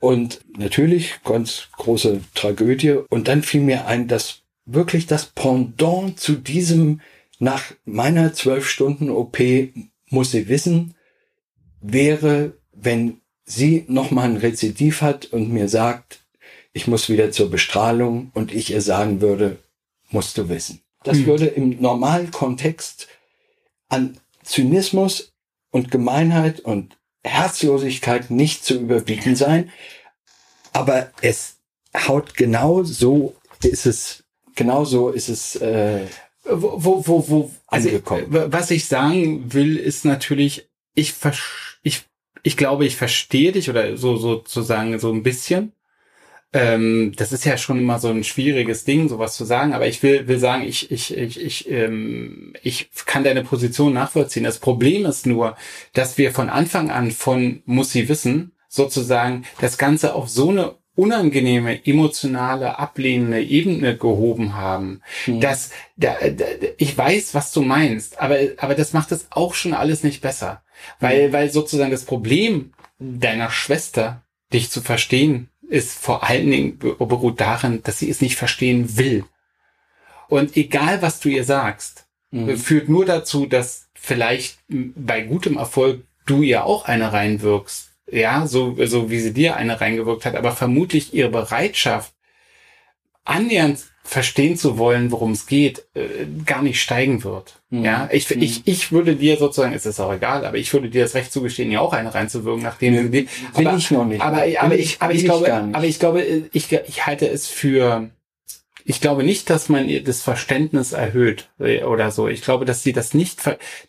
Und natürlich ganz große Tragödie. Und dann fiel mir ein, dass wirklich das Pendant zu diesem nach meiner zwölf Stunden OP muss sie wissen, wäre, wenn sie nochmal ein Rezidiv hat und mir sagt, ich muss wieder zur Bestrahlung und ich ihr sagen würde, musst du wissen. Das Hm. würde im normalen Kontext an Zynismus und Gemeinheit und Herzlosigkeit nicht zu überbieten sein. Aber es haut genau so ist es, genau so ist es, äh, wo, wo, wo, wo also, Angekommen. was ich sagen will, ist natürlich, ich, ich, ich glaube, ich verstehe dich oder so sozusagen so ein bisschen. Ähm, das ist ja schon immer so ein schwieriges Ding, sowas zu sagen, aber ich will, will sagen, ich, ich, ich, ich, ähm, ich kann deine Position nachvollziehen. Das Problem ist nur, dass wir von Anfang an von muss sie wissen, sozusagen das Ganze auf so eine unangenehme, emotionale, ablehnende Ebene gehoben haben. Mhm. Das, da, da, ich weiß, was du meinst, aber, aber das macht es auch schon alles nicht besser. Weil, mhm. weil sozusagen das Problem deiner Schwester, dich zu verstehen, ist vor allen Dingen beruht darin, dass sie es nicht verstehen will. Und egal, was du ihr sagst, mhm. führt nur dazu, dass vielleicht bei gutem Erfolg du ihr auch eine reinwirkst. Ja, so, so wie sie dir eine reingewirkt hat, aber vermutlich ihre Bereitschaft, annähernd verstehen zu wollen, worum es geht, äh, gar nicht steigen wird. Mhm. Ja, ich, mhm. ich, ich würde dir sozusagen, es ist auch egal, aber ich würde dir das Recht zugestehen, ja auch eine reinzuwirken, nachdem nee, will ich noch nicht. Aber, aber, ich, aber ich, ich glaube, aber ich glaube, ich, ich halte es für, ich glaube nicht, dass man ihr das Verständnis erhöht äh, oder so. Ich glaube, dass sie das nicht,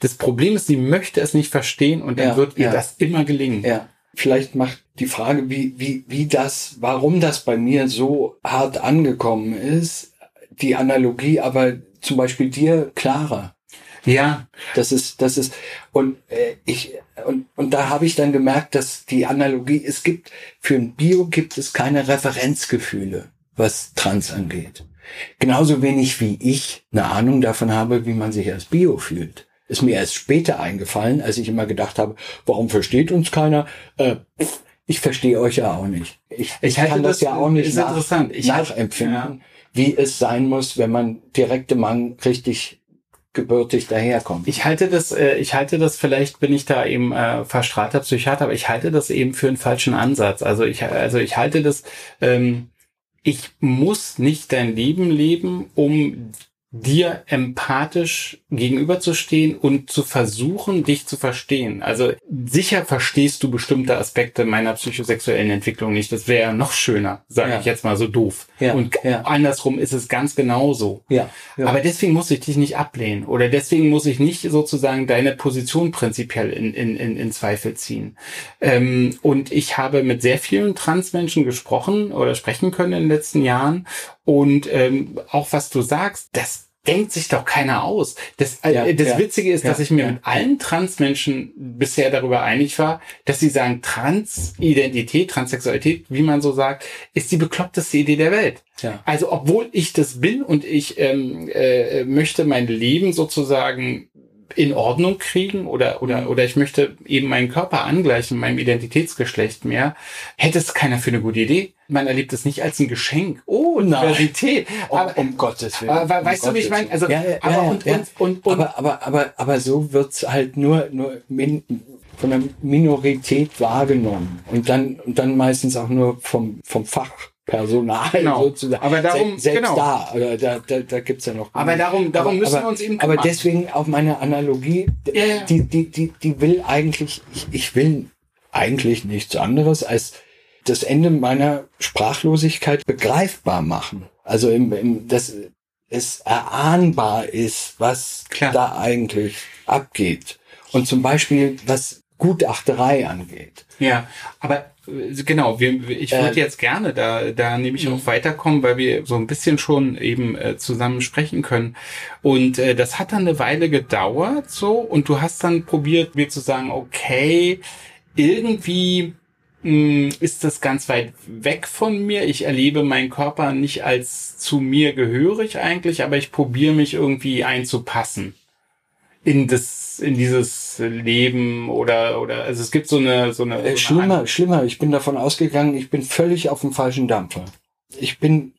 das Problem ist, sie möchte es nicht verstehen und dann ja, wird ihr ja. das immer gelingen. Ja. Vielleicht macht die Frage, wie, wie, wie das, warum das bei mir so hart angekommen ist, die Analogie aber zum Beispiel dir klarer. Ja. Das ist, das ist, und äh, ich, und, und da habe ich dann gemerkt, dass die Analogie, es gibt, für ein Bio gibt es keine Referenzgefühle, was Trans angeht. Genauso wenig wie ich eine Ahnung davon habe, wie man sich als Bio fühlt. Ist mir erst später eingefallen, als ich immer gedacht habe, warum versteht uns keiner? Äh, ich verstehe euch ja auch nicht. Ich, ich kann das, das, ja auch nicht nach, nachempfinden. Ja wie es sein muss, wenn man direkte Mann richtig gebürtig daherkommt. Ich halte das, äh, ich halte das, vielleicht bin ich da eben äh, verstrahlter Psychiater, aber ich halte das eben für einen falschen Ansatz. Also ich, also ich halte das, ähm, ich muss nicht dein Leben leben, um dir empathisch gegenüberzustehen und zu versuchen, dich zu verstehen. Also sicher verstehst du bestimmte Aspekte meiner psychosexuellen Entwicklung nicht. Das wäre noch schöner, sage ja. ich jetzt mal so doof. Ja. Und ja. andersrum ist es ganz genauso. Ja. Aber deswegen muss ich dich nicht ablehnen oder deswegen muss ich nicht sozusagen deine Position prinzipiell in, in, in, in Zweifel ziehen. Ähm, und ich habe mit sehr vielen Transmenschen gesprochen oder sprechen können in den letzten Jahren und ähm, auch was du sagst, das denkt sich doch keiner aus. Das, äh, ja, das ja, Witzige ist, ja, dass ich mir mit allen Transmenschen bisher darüber einig war, dass sie sagen, Transidentität, Transsexualität, wie man so sagt, ist die bekloppteste Idee der Welt. Also obwohl ich das bin und ich ähm, äh, möchte mein Leben sozusagen in Ordnung kriegen oder oder mhm. oder ich möchte eben meinen Körper angleichen, meinem Identitätsgeschlecht mehr, hätte es keiner für eine gute Idee. Man erlebt es nicht als ein Geschenk. Oh, Diversität. Aber, um, um Gottes Willen. Aber, weißt um du, wie ich meine? Also, ja, ja, aber, ja, und, und, und, und, aber, aber, aber, aber so wird's halt nur, nur min, von der Minorität wahrgenommen und dann, und dann meistens auch nur vom, vom Fach. Personal genau. sozusagen. Aber darum, selbst genau. da, oder da, da, da gibt's ja noch. Aber darum, darum aber, müssen aber, wir uns eben kümmern. Aber deswegen auch meine Analogie, ja, ja. die, die, die, die will eigentlich, ich, ich will eigentlich nichts anderes als das Ende meiner Sprachlosigkeit begreifbar machen. Also im, im, dass es erahnbar ist, was Klar. da eigentlich abgeht. Und zum Beispiel, was Gutachterei angeht. Ja, aber äh, genau, wir, ich würde äh, jetzt gerne da, da nämlich auch mhm. weiterkommen, weil wir so ein bisschen schon eben äh, zusammen sprechen können. Und äh, das hat dann eine Weile gedauert so und du hast dann probiert, mir zu sagen, okay, irgendwie mh, hm, ist das ganz weit weg von mir. Ich erlebe meinen Körper nicht als zu mir gehörig eigentlich, aber ich probiere mich irgendwie einzupassen in das, in dieses Leben oder, oder, also es gibt so eine, so eine. Äh, schlimmer, schlimmer. Ich bin davon ausgegangen, ich bin völlig auf dem falschen Dampfer. Ich bin,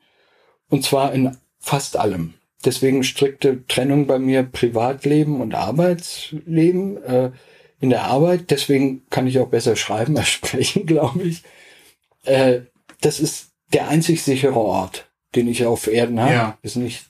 und zwar in fast allem. Deswegen strikte Trennung bei mir Privatleben und Arbeitsleben äh, in der Arbeit. Deswegen kann ich auch besser schreiben als [LAUGHS] sprechen, glaube ich. Äh, das ist der einzig sichere Ort, den ich auf Erden habe. Ja. Ist nicht,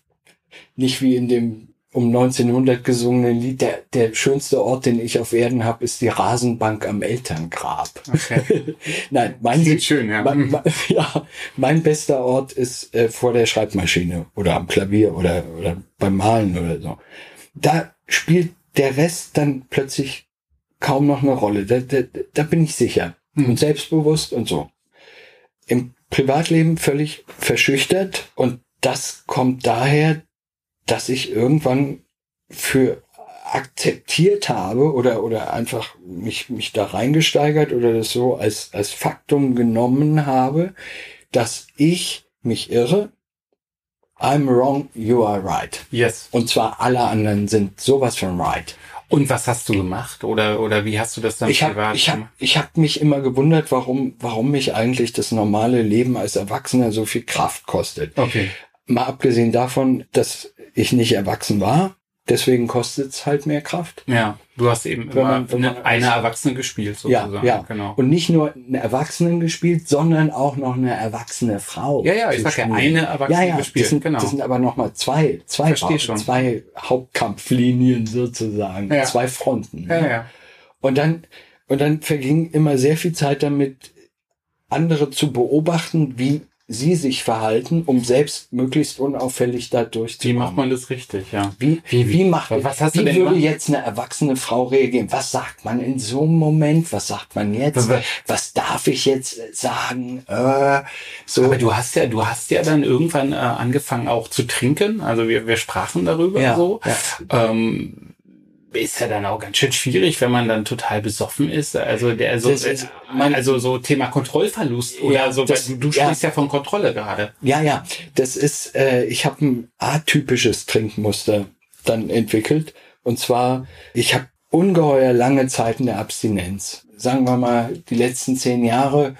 nicht wie in dem um 1900 gesungene Lied, der, der schönste Ort, den ich auf Erden habe, ist die Rasenbank am Elterngrab. Okay. [LAUGHS] Nein, mein, Sieht schön, ja. Mein, mein, [LAUGHS] ja, mein bester Ort ist äh, vor der Schreibmaschine oder am Klavier oder, oder beim Malen oder so. Da spielt der Rest dann plötzlich kaum noch eine Rolle. Da, da, da bin ich sicher. Hm. Und selbstbewusst und so. Im Privatleben völlig verschüchtert und das kommt daher, dass ich irgendwann für akzeptiert habe oder, oder einfach mich, mich da reingesteigert oder das so als, als Faktum genommen habe, dass ich mich irre. I'm wrong, you are right. Yes. Und zwar alle anderen sind sowas von right. Und was hast du gemacht? Oder, oder wie hast du das dann Ich habe privat ich hab, gemacht? ich hab mich immer gewundert, warum, warum mich eigentlich das normale Leben als Erwachsener so viel Kraft kostet. Okay. Mal abgesehen davon, dass ich nicht erwachsen war, deswegen kostet es halt mehr Kraft. Ja, du hast eben Wenn immer man- wenn man- eine, eine Erwachsene gespielt, sozusagen. Ja, ja. Genau. Und nicht nur eine Erwachsenen gespielt, sondern auch noch eine erwachsene Frau. ja, ja, ich sag ja, eine Erwachsene ja, ja, gespielt, das sind, genau. Das sind aber nochmal zwei, zwei, schon. zwei Hauptkampflinien sozusagen, Ja. zwei Fronten. ja, ja. Und dann, und dann verging immer sehr viel Zeit damit, andere zu beobachten, wie sie sich verhalten, um selbst möglichst unauffällig da Wie durchzukommen. macht man das richtig, ja? Wie, Wie- wie, wie- macht, was hast du wie denn würde gemacht? jetzt eine erwachsene Frau reagieren? Was sagt man in so einem Moment? Was sagt man jetzt? Was- Was darf ich jetzt sagen? Äh, so. Aber du hast ja, du hast ja dann irgendwann äh, angefangen auch zu trinken. Also wir, wir sprachen darüber Ja, so. ja. Ähm, ist ja dann auch ganz schön schwierig, wenn man dann total besoffen ist. Also der so, ist- man- also so Thema Kontrollverlust oder Ja, so. das- weil du, du ja. sprichst ja von Kontrolle gerade. Ja, ja, das ist, äh, ich habe ein atypisches Trinkmuster dann entwickelt. Und zwar, ich habe ungeheuer lange Zeiten der Abstinenz. Sagen wir mal, die letzten zehn Jahre,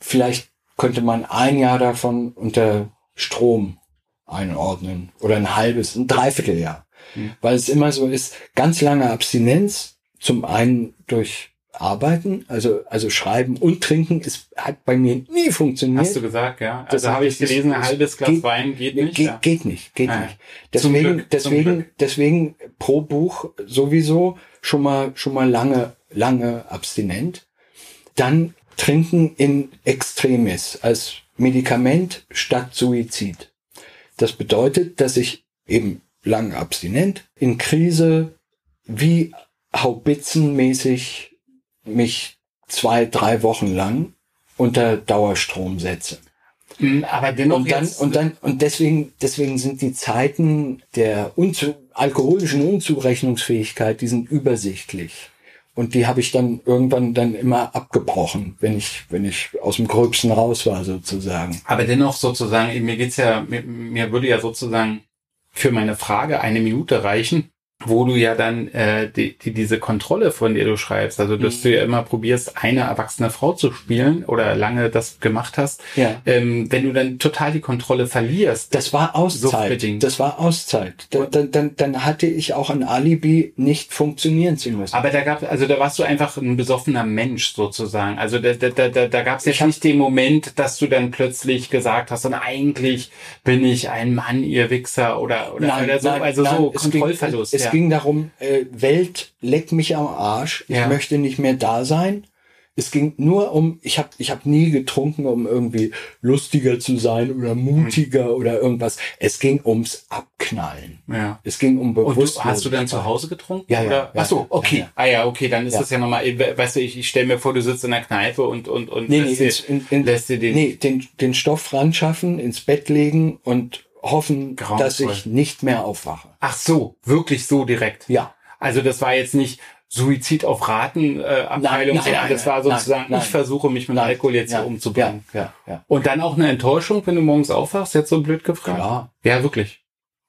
vielleicht könnte man ein Jahr davon unter Strom einordnen oder ein halbes, ein Dreivierteljahr. Hm. Weil es immer so ist, ganz lange Abstinenz, zum einen durch Arbeiten, also, also Schreiben und Trinken, ist, hat bei mir nie funktioniert. Hast du gesagt, ja? Das Also habe ich gelesen, ein halbes Glas geht- Wein geht nicht. Geht, ja. geht nicht, geht Ah, nicht. Deswegen, Glück, deswegen, deswegen pro Buch sowieso schon mal, schon mal lange, lange abstinent. Dann trinken in Extremis als Medikament statt Suizid. Das bedeutet, dass ich eben lange abstinent in Krise wie haubitzenmäßig mich zwei, drei Wochen lang unter Dauerstrom setze. Mm, Aber dennoch Und dann, und dann, und deswegen, deswegen sind die Zeiten der unzu, alkoholischen Unzurechnungsfähigkeit, die sind übersichtlich. Und die habe ich dann irgendwann dann immer abgebrochen, wenn ich, wenn ich aus dem Gröbsten raus war, sozusagen. Aber dennoch sozusagen, mir geht's ja, mir, mir würde ja sozusagen für meine Frage eine Minute reichen, wo du ja dann äh, die, die, diese Kontrolle, von der du schreibst, also dass Mhm. du ja immer probierst, eine erwachsene Frau zu spielen oder lange das gemacht hast, Ja. ähm, wenn du dann total die Kontrolle verlierst. Das war Auszeit. Das war Auszeit. Dann, dann, dann, dann hatte ich auch ein Alibi, nicht funktionieren zu müssen. Aber da gab also da warst du einfach ein besoffener Mensch sozusagen. Also da, da, da, da, da gab es jetzt hab- nicht den Moment, dass du dann plötzlich gesagt hast, und eigentlich bin ich ein Mann, ihr Wichser oder oder, oder so. also so es Kontrollverlust. Ging, es ja. ging darum, äh, Welt, leck mich am Arsch, ich Ja. möchte nicht mehr da sein. Es ging nur um, ich habe ich hab nie getrunken, um irgendwie lustiger zu sein oder mutiger oder irgendwas. Es ging ums Abknallen. ja. Es ging um Bewusstlosigkeit. hast du dann zu Hause getrunken? Ja, ja, Oder? Ach so, okay. ja. Ah ja, okay, dann ist das ja nochmal, weißt du, ich, ich stelle mir vor, du sitzt in der Kneipe und und und Nee, nee, lässt, dir, ins, in, in, lässt dir den nee den, den Stoff ran schaffen, ins Bett legen und hoffen, Grauenvoll. dass ich nicht mehr aufwache. Ach so, wirklich so direkt. Ja. Also das war jetzt nicht Suizid auf Raten äh, Abteilung, Nein, nein, sondern nein, das war sozusagen, ich versuche mich mit. Alkohol jetzt ja, hier umzubringen. Ja, ja, ja. Und dann auch eine Enttäuschung, wenn du morgens aufwachst, jetzt so blöd gefragt? Klar. Ja, wirklich.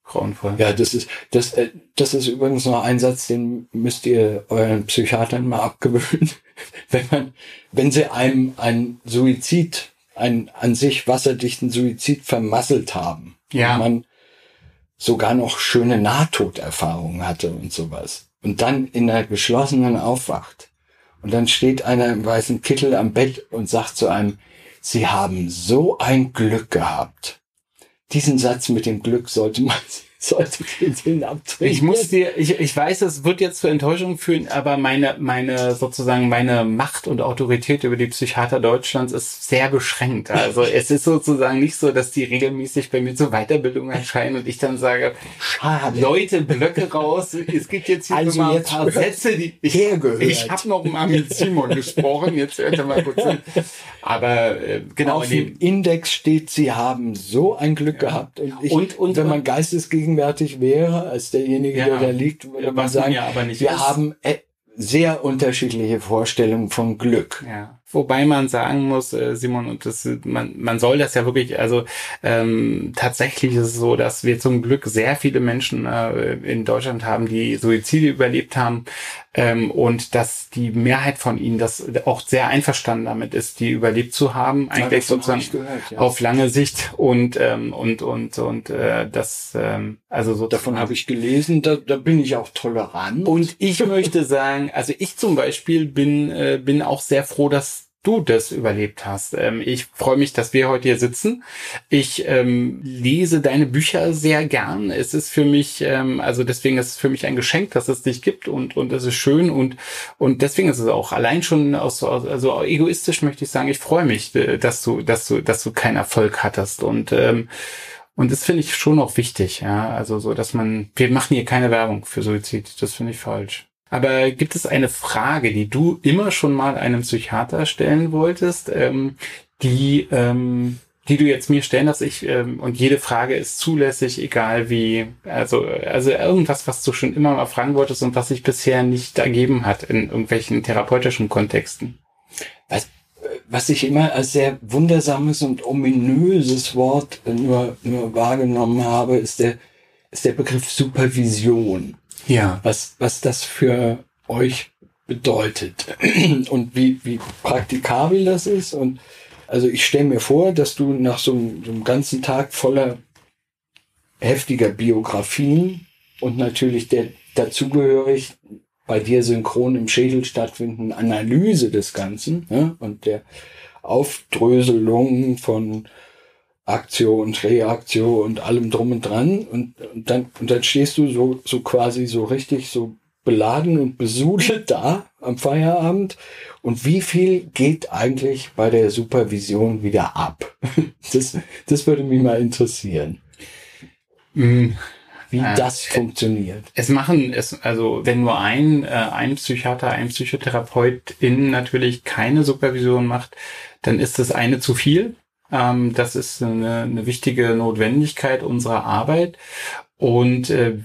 Grauenvoll. Ja, das ist, das, äh, das ist übrigens noch ein Satz, den müsst ihr euren Psychiatern mal abgewöhnen. [LAUGHS] wenn man, wenn sie einem einen Suizid, einen an sich wasserdichten Suizid vermasselt haben. Ja. Man sogar noch schöne Nahtoderfahrungen hatte und sowas. Und dann in einer geschlossenen aufwacht. Und dann steht einer im weißen Kittel am Bett und sagt zu einem, Sie haben so ein Glück gehabt. Diesen Satz mit dem Glück sollte man [LAUGHS] solltet ihr den abtrainieren. Ich muss dir, ich, ich weiß, es wird jetzt zur Enttäuschung führen, aber meine, meine, sozusagen meine Macht und Autorität über die Psychiater Deutschlands ist sehr beschränkt. Also [LAUGHS] es ist sozusagen nicht so, dass die regelmäßig bei mir zur Weiterbildung erscheinen und ich dann sage, Schade. Leute, Blöcke raus, es gibt jetzt hier also mal ein paar Sätze, die ich, ich habe noch mal mit Simon gesprochen, jetzt hört er mal kurz hin. Aber äh, genau. Auf dem Index steht, sie haben so ein Glück ja. gehabt. Und, ich, und, und wenn man geistesgegenwärtig wäre, als derjenige, ja. der da liegt, würde man sagen, ja wir ist. haben äh, sehr unterschiedliche Vorstellungen von Glück. Ja. Wobei man sagen muss, äh, Simon, und das, man, man soll das ja wirklich, also ähm, tatsächlich ist es so, dass wir zum Glück sehr viele Menschen äh, in Deutschland haben, die Suizide überlebt haben ähm, und dass die Mehrheit von ihnen das auch sehr einverstanden damit ist, die überlebt zu haben, eigentlich ja, sozusagen gehört, ja. auf lange Sicht und ähm, und und und äh, das ähm, also so davon habe ich gelesen, da, da bin ich auch tolerant und ich möchte sagen, also ich zum Beispiel bin äh, bin auch sehr froh, dass du das überlebt hast. Ähm, ich freue mich, dass wir heute hier sitzen. Ich ähm, lese deine Bücher sehr gern. Es ist für mich, ähm, also deswegen ist es für mich ein Geschenk, dass es dich gibt und und es ist schön und und deswegen ist es auch allein schon aus, also egoistisch möchte ich sagen, ich freue mich, äh, dass du dass du dass du keinen Erfolg hattest und ähm, und das finde ich schon auch wichtig, ja. Also so, dass man, wir machen hier keine Werbung für Suizid. Das finde ich falsch. Aber gibt es eine Frage, die du immer schon mal einem Psychiater stellen wolltest, ähm, die, ähm, die du jetzt mir stellen darfst? Ich, ähm, und jede Frage ist zulässig, egal wie, also, also irgendwas, was du schon immer mal fragen wolltest und was sich bisher nicht ergeben hat in irgendwelchen therapeutischen Kontexten. Was, was ich immer als sehr wundersames und ominöses Wort nur, nur wahrgenommen habe, ist der, ist der Begriff Supervision ja. was, was das für euch bedeutet [CLEARS THROAT] und wie, wie praktikabel das ist. Und also ich stelle mir vor, dass du nach so einem, so einem ganzen Tag voller heftiger Biografien und natürlich der dazugehörig bei dir synchron im Schädel stattfindenden Analyse des Ganzen ja, und der Aufdröselung von Aktion, Reaktion und allem drum und dran und, und dann und dann stehst du so so quasi so richtig so beladen und besudelt da am Feierabend und wie viel geht eigentlich bei der Supervision wieder ab? [LAUGHS] Das das würde mich mal interessieren. Mm wie äh, das funktioniert. Es machen es, also wenn nur ein, äh, ein Psychiater, ein Psychotherapeut in natürlich keine Supervision macht, dann ist das eine zu viel. Ähm, das ist eine, eine wichtige Notwendigkeit unserer Arbeit. Und äh,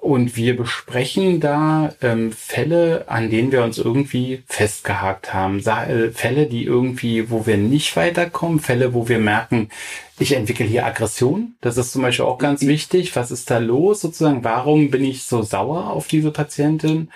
und wir besprechen da ähm, Fälle, an denen wir uns irgendwie festgehakt haben. Äh, Fälle, die irgendwie, wo wir nicht weiterkommen, Fälle, wo wir merken, ich entwickle hier Aggression. Das ist zum Beispiel auch ganz mhm. wichtig. Was ist da los sozusagen? Warum bin ich so sauer auf diese Patientin?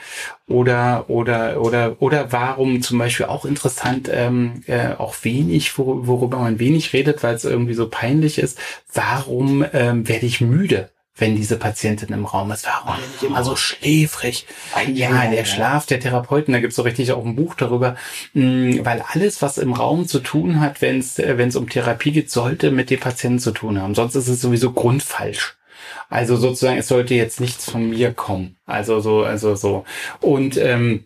Oder oder oder oder warum zum Beispiel auch interessant ähm, äh, auch wenig, wor worüber man wenig redet, weil es irgendwie so peinlich ist. Warum ähm, werde ich müde? Wenn diese Patientin im Raum ist. Warum bin ich immer so schläfrig? Ja, der Schlaf der Therapeuten, da gibt's so richtig auch ein Buch darüber, mm, weil alles, was im Raum zu tun hat, wenn es äh, wenn es um Therapie geht, sollte mit dem Patienten zu tun haben. Sonst ist es sowieso grundfalsch. Also sozusagen, es sollte jetzt nichts von mir kommen. Also so, also so. Und ähm,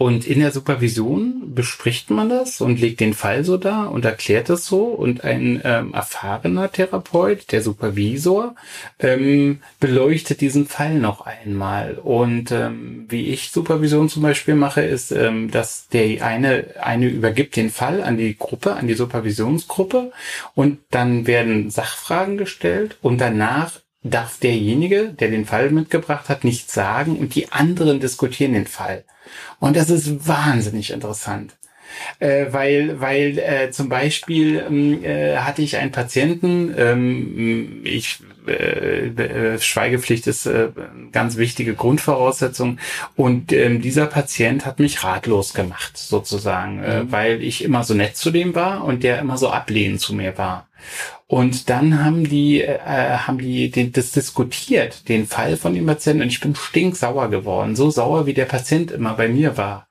und in der Supervision bespricht man das und legt den Fall so dar und erklärt es so. Und ein ähm, erfahrener Therapeut, der Supervisor, ähm, beleuchtet diesen Fall noch einmal. Und ähm, wie ich Supervision zum Beispiel mache, ist, ähm, dass der eine, eine übergibt den Fall an die Gruppe, an die Supervisionsgruppe und dann werden Sachfragen gestellt und danach darf derjenige, der den Fall mitgebracht hat, nichts sagen und die anderen diskutieren den Fall. Und das ist wahnsinnig interessant. Äh, weil, weil äh, zum Beispiel ähm, äh, hatte ich einen Patienten, ähm, ich äh, äh, Schweigepflicht ist äh, ganz wichtige Grundvoraussetzung und ähm, dieser Patient hat mich ratlos gemacht sozusagen, äh, mhm. weil ich immer so nett zu dem war und der immer so ablehnend zu mir war. Und dann haben die, äh, haben die den, das diskutiert, den Fall von dem Patienten, und ich bin stinksauer geworden. So sauer, wie der Patient immer bei mir war.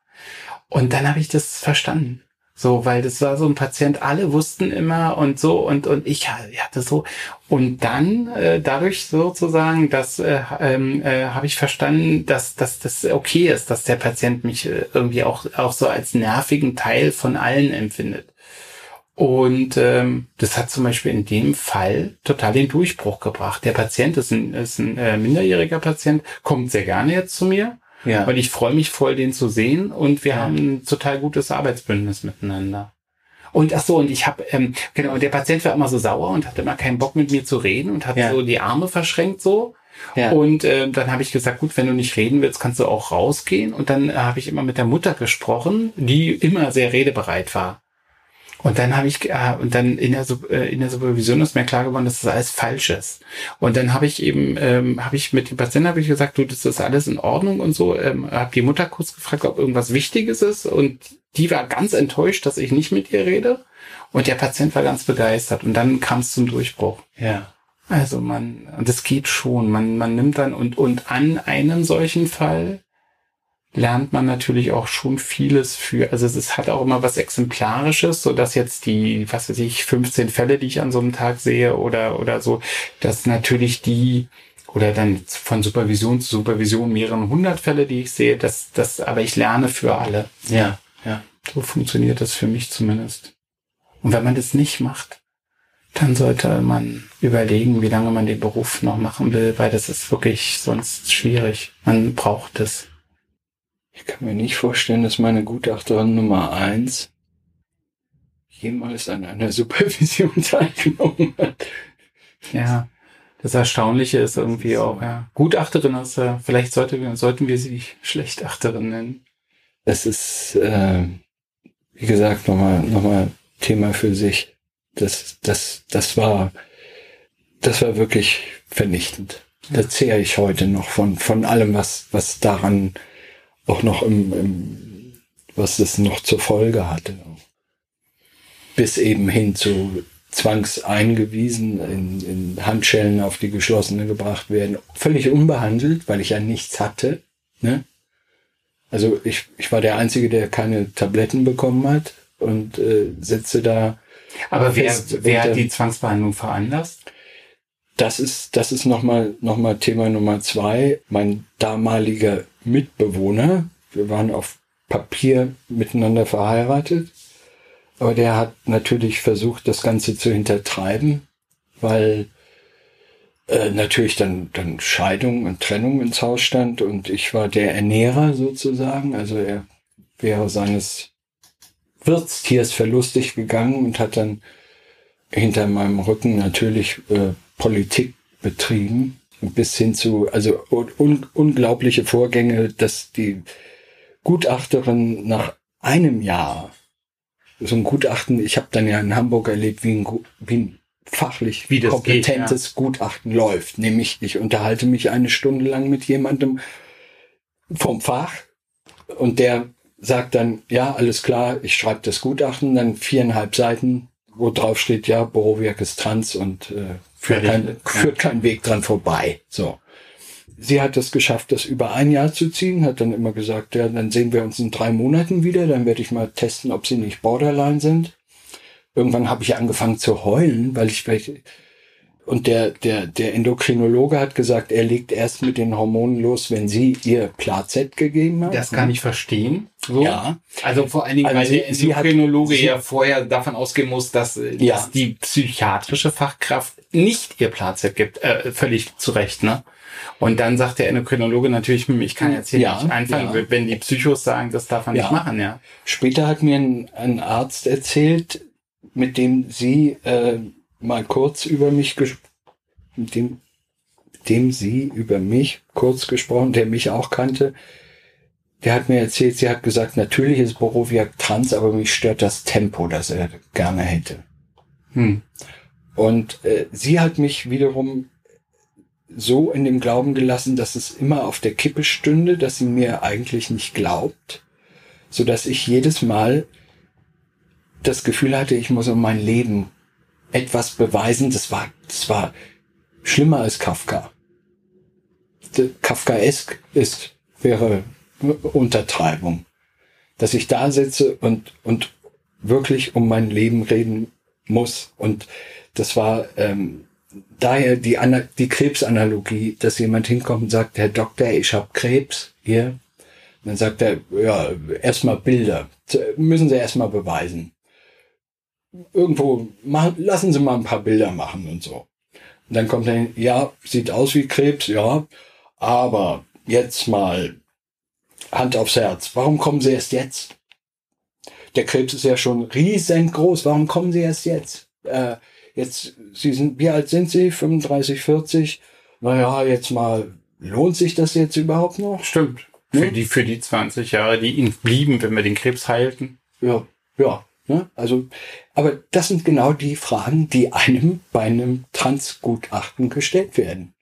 Und dann habe ich das verstanden. So, weil das war so ein Patient, alle wussten immer und so und und ich hatte so und dann äh, dadurch sozusagen, dass äh, ähm, äh, habe ich verstanden, dass dass das okay ist, dass der Patient mich äh, irgendwie auch auch so als nervigen Teil von allen empfindet. Und ähm, das hat zum Beispiel in dem Fall total den Durchbruch gebracht. Der Patient ist ein, ist ein äh, minderjähriger Patient, kommt sehr gerne jetzt zu mir ja. Und ich freue mich voll, den zu sehen. Und wir ja. haben ein total gutes Arbeitsbündnis miteinander. Und ach so, und ich habe, ähm, genau, der Patient war immer so sauer und hatte immer keinen Bock mit mir zu reden und hat ja. so die Arme verschränkt so. Ja. Und äh, dann habe ich gesagt, gut, wenn du nicht reden willst, kannst du auch rausgehen. Und dann äh, habe ich immer mit der Mutter gesprochen, die immer sehr redebereit war. Und dann habe ich, äh, und dann in der, äh, in der Supervision ist mir klar geworden, dass das alles falsch ist. Und dann habe ich eben, ähm, habe ich mit dem Patienten habe ich gesagt, du, das ist alles in Ordnung und so. Ähm, habe die Mutter kurz gefragt, ob irgendwas Wichtiges ist. Und die war ganz enttäuscht, dass ich nicht mit ihr rede. Und der Patient war ganz begeistert. Und dann kam es zum Durchbruch. Ja. Also man, und das geht schon. Man, man nimmt dann und, und an einem solchen Fall lernt man natürlich auch schon vieles für, also es hat auch immer was Exemplarisches, so dass jetzt die, was weiß ich, 15 Fälle, die ich an so einem Tag sehe oder, oder so, dass natürlich die, oder dann von Supervision zu Supervision mehreren hundert Fälle, die ich sehe, dass, das, aber ich lerne für alle. Ja, ja. So funktioniert das für mich zumindest. Und wenn man das nicht macht, dann sollte man überlegen, wie lange man den Beruf noch machen will, weil das ist wirklich sonst schwierig. Man braucht es. Ich kann mir nicht vorstellen, dass meine Gutachterin Nummer eins jemals an einer [LAUGHS] Supervision teilgenommen hat. Ja, das Erstaunliche ist irgendwie auch, ja. Gutachterin ist, äh, vielleicht sollte, sollten wir sie Schlechtachterin nennen. Das ist, äh, wie gesagt, nochmal, nochmal Thema für sich. Das, das, das war, das war wirklich vernichtend. Da zehre ich heute noch von, von allem, was, was daran auch noch im, im was es noch zur Folge hatte. Bis eben hin zu zwangseingewiesen, in, in Handschellen auf die geschlossene gebracht werden, völlig unbehandelt, weil ich ja nichts hatte. Ne? Also ich, ich war der Einzige, der keine Tabletten bekommen hat und äh, sitze da. Aber wer, wer hat die Zwangsbehandlung veranlasst? Das ist, das ist nochmal noch mal Thema Nummer zwei. Mein damaliger Mitbewohner. Wir waren auf Papier miteinander verheiratet. Aber der hat natürlich versucht, das Ganze zu hintertreiben, weil äh, natürlich dann, dann Scheidung und Trennung ins Haus stand und ich war der Ernährer sozusagen. Also er wäre seines Wirtstiers verlustig gegangen und hat dann hinter meinem Rücken natürlich äh, Politik betrieben bis hin zu, also un unglaubliche Vorgänge, dass die Gutachterin nach einem Jahr so ein Gutachten, ich habe dann ja in Hamburg erlebt, wie ein, wie ein fachlich wie kompetentes geht, ja. Gutachten läuft. Nämlich, ich unterhalte mich eine Stunde lang mit jemandem vom Fach und der sagt dann, ja, alles klar, ich schreibe das Gutachten, dann viereinhalb Seiten, wo drauf steht, ja, Borowiak ist trans und äh, führt, kein, führt kein Weg dran vorbei. So. Sie hat es geschafft, das über ein Jahr zu ziehen, hat dann immer gesagt, ja, dann sehen wir uns in drei Monaten wieder, dann werde ich mal testen, ob sie nicht Borderline sind. Irgendwann habe ich angefangen zu heulen, weil ich und der, der, der Endokrinologe hat gesagt, er legt erst mit den Hormonen los, wenn sie ihr Plazet gegeben hat. Das kann ich verstehen. So. Ja. Also vor allen Dingen, also weil sie, der Endokrinologe hat, ja vorher davon ausgehen muss, dass, ja. dass die psychiatrische Fachkraft nicht ihr Plazet gibt. Äh, völlig zu Recht, ne? Und dann sagt der Endokrinologe natürlich, hm, ich kann jetzt hier ja, nicht anfangen, ja. wenn die Psychos sagen, das darf man ja. nicht machen, ja. Später hat mir ein, ein Arzt erzählt, mit dem sie äh, mal kurz über mich mit dem, dem sie über mich kurz gesprochen, der mich auch kannte. Der hat mir erzählt, sie hat gesagt, natürlich ist Borowiak trans, aber mich stört das Tempo, das er gerne hätte. Hm. Und äh, sie hat mich wiederum so in dem Glauben gelassen, dass es immer auf der Kippe stünde, dass sie mir eigentlich nicht glaubt, so dass ich jedes Mal das Gefühl hatte, ich muss um mein Leben etwas beweisen. Das war, das war schlimmer als Kafka. Kafkaesk ist, wäre Untertreibung. Dass ich da sitze und, und wirklich um mein Leben reden muss. Und das war ähm, daher die, die Krebsanalogie, dass jemand hinkommt und sagt, Herr Doktor, ich habe Krebs hier. Und dann sagt er, ja, erstmal Bilder. Müssen Sie erstmal beweisen. Irgendwo, machen, lassen Sie mal ein paar Bilder machen und so. Und dann kommt er hin, ja, sieht aus wie Krebs, ja, aber jetzt mal Hand aufs Herz. Warum kommen Sie erst jetzt? Der Krebs ist ja schon riesengroß. Warum kommen Sie erst jetzt? Äh, jetzt, Sie sind, wie alt sind Sie? 35, 40? Naja, jetzt mal, lohnt sich das jetzt überhaupt noch? Stimmt. Für hm? die, für die 20 Jahre, die ihnen blieben, wenn wir den Krebs heilten. Ja, ja. Ne? Also, aber das sind genau die Fragen, die einem bei einem Transgutachten gestellt werden.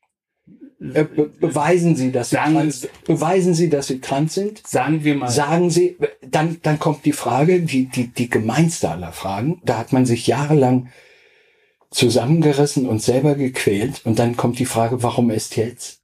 Äh, be beweisen Sie, dass Sie sagen, trans, beweisen Sie, dass Sie trans sind? Sagen wir mal. Sagen Sie, dann, dann kommt die Frage, die, die, die gemeinste aller Fragen. Da hat man sich jahrelang zusammengerissen und selber gequält. Und dann kommt die Frage, warum erst jetzt?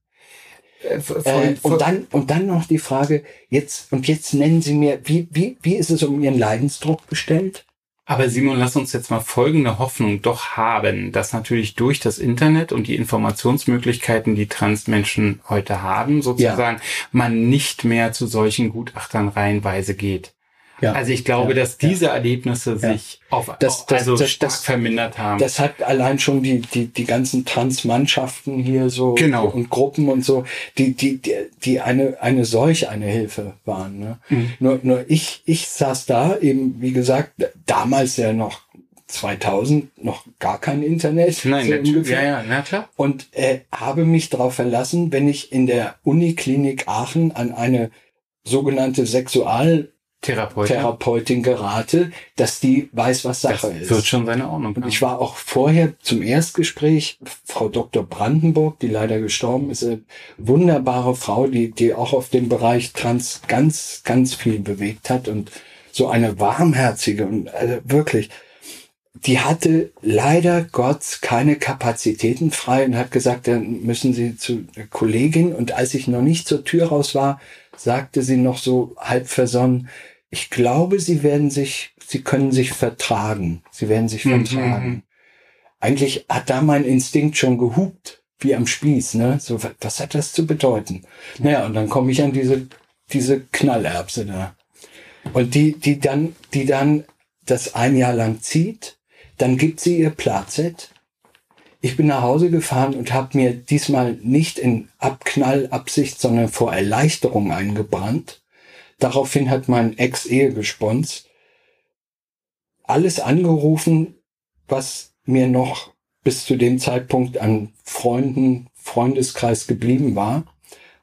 Äh, äh, und dann, und dann noch die Frage, jetzt, und jetzt nennen Sie mir, wie, wie, wie ist es um Ihren Leidensdruck bestellt? Aber Simon, lass uns jetzt mal folgende Hoffnung doch haben, dass natürlich durch das Internet und die Informationsmöglichkeiten, die Transmenschen heute haben, sozusagen, ja. man nicht mehr zu solchen Gutachtern reihenweise geht. Ja. Also ich glaube, ja. dass diese Erlebnisse sich auf, das, das, also das, stark das, vermindert haben. Das hat allein schon die, die, die ganzen Transmannschaften hier so genau. und Gruppen und so, die, die, die, die eine, eine solch eine Hilfe waren. Ne? Mhm. Nur, nur ich, ich saß da eben, wie gesagt, damals ja noch 2000 noch gar kein Internet. Nein, so ungefähr. ja, ja, na klar. Und äh, habe mich darauf verlassen, wenn ich in der Uniklinik Aachen an eine sogenannte Sexual Therapeutin. Therapeutin gerate, dass die weiß, was Sache das ist. Wird schon seine Ordnung. Und ich war auch vorher zum Erstgespräch, Frau Dr. Brandenburg, die leider gestorben ist, eine wunderbare Frau, die, die auch auf dem Bereich Trans ganz, ganz viel bewegt hat und so eine warmherzige und also wirklich, die hatte leider Gott keine Kapazitäten frei und hat gesagt, dann müssen Sie zu der Kollegin. Und als ich noch nicht zur Tür raus war, sagte sie noch so halb versonnen, ich glaube, sie werden sich, sie können sich vertragen. Sie werden sich mhm. vertragen. Mhm. Eigentlich hat da mein Instinkt schon gehupt, wie am Spieß, ne? So, was hat das zu bedeuten? Naja, und dann komme ich an diese, diese Knallerbse da. Und die, die dann, die dann das ein Jahr lang zieht, dann gibt sie ihr Platzett. Ich bin nach Hause gefahren und habe mir diesmal nicht in Abknallabsicht, sondern vor Erleichterung eingebrannt Daraufhin hat mein Ex-Ehegespons alles angerufen, was mir noch bis zu dem Zeitpunkt an Freunden, Freundeskreis geblieben war.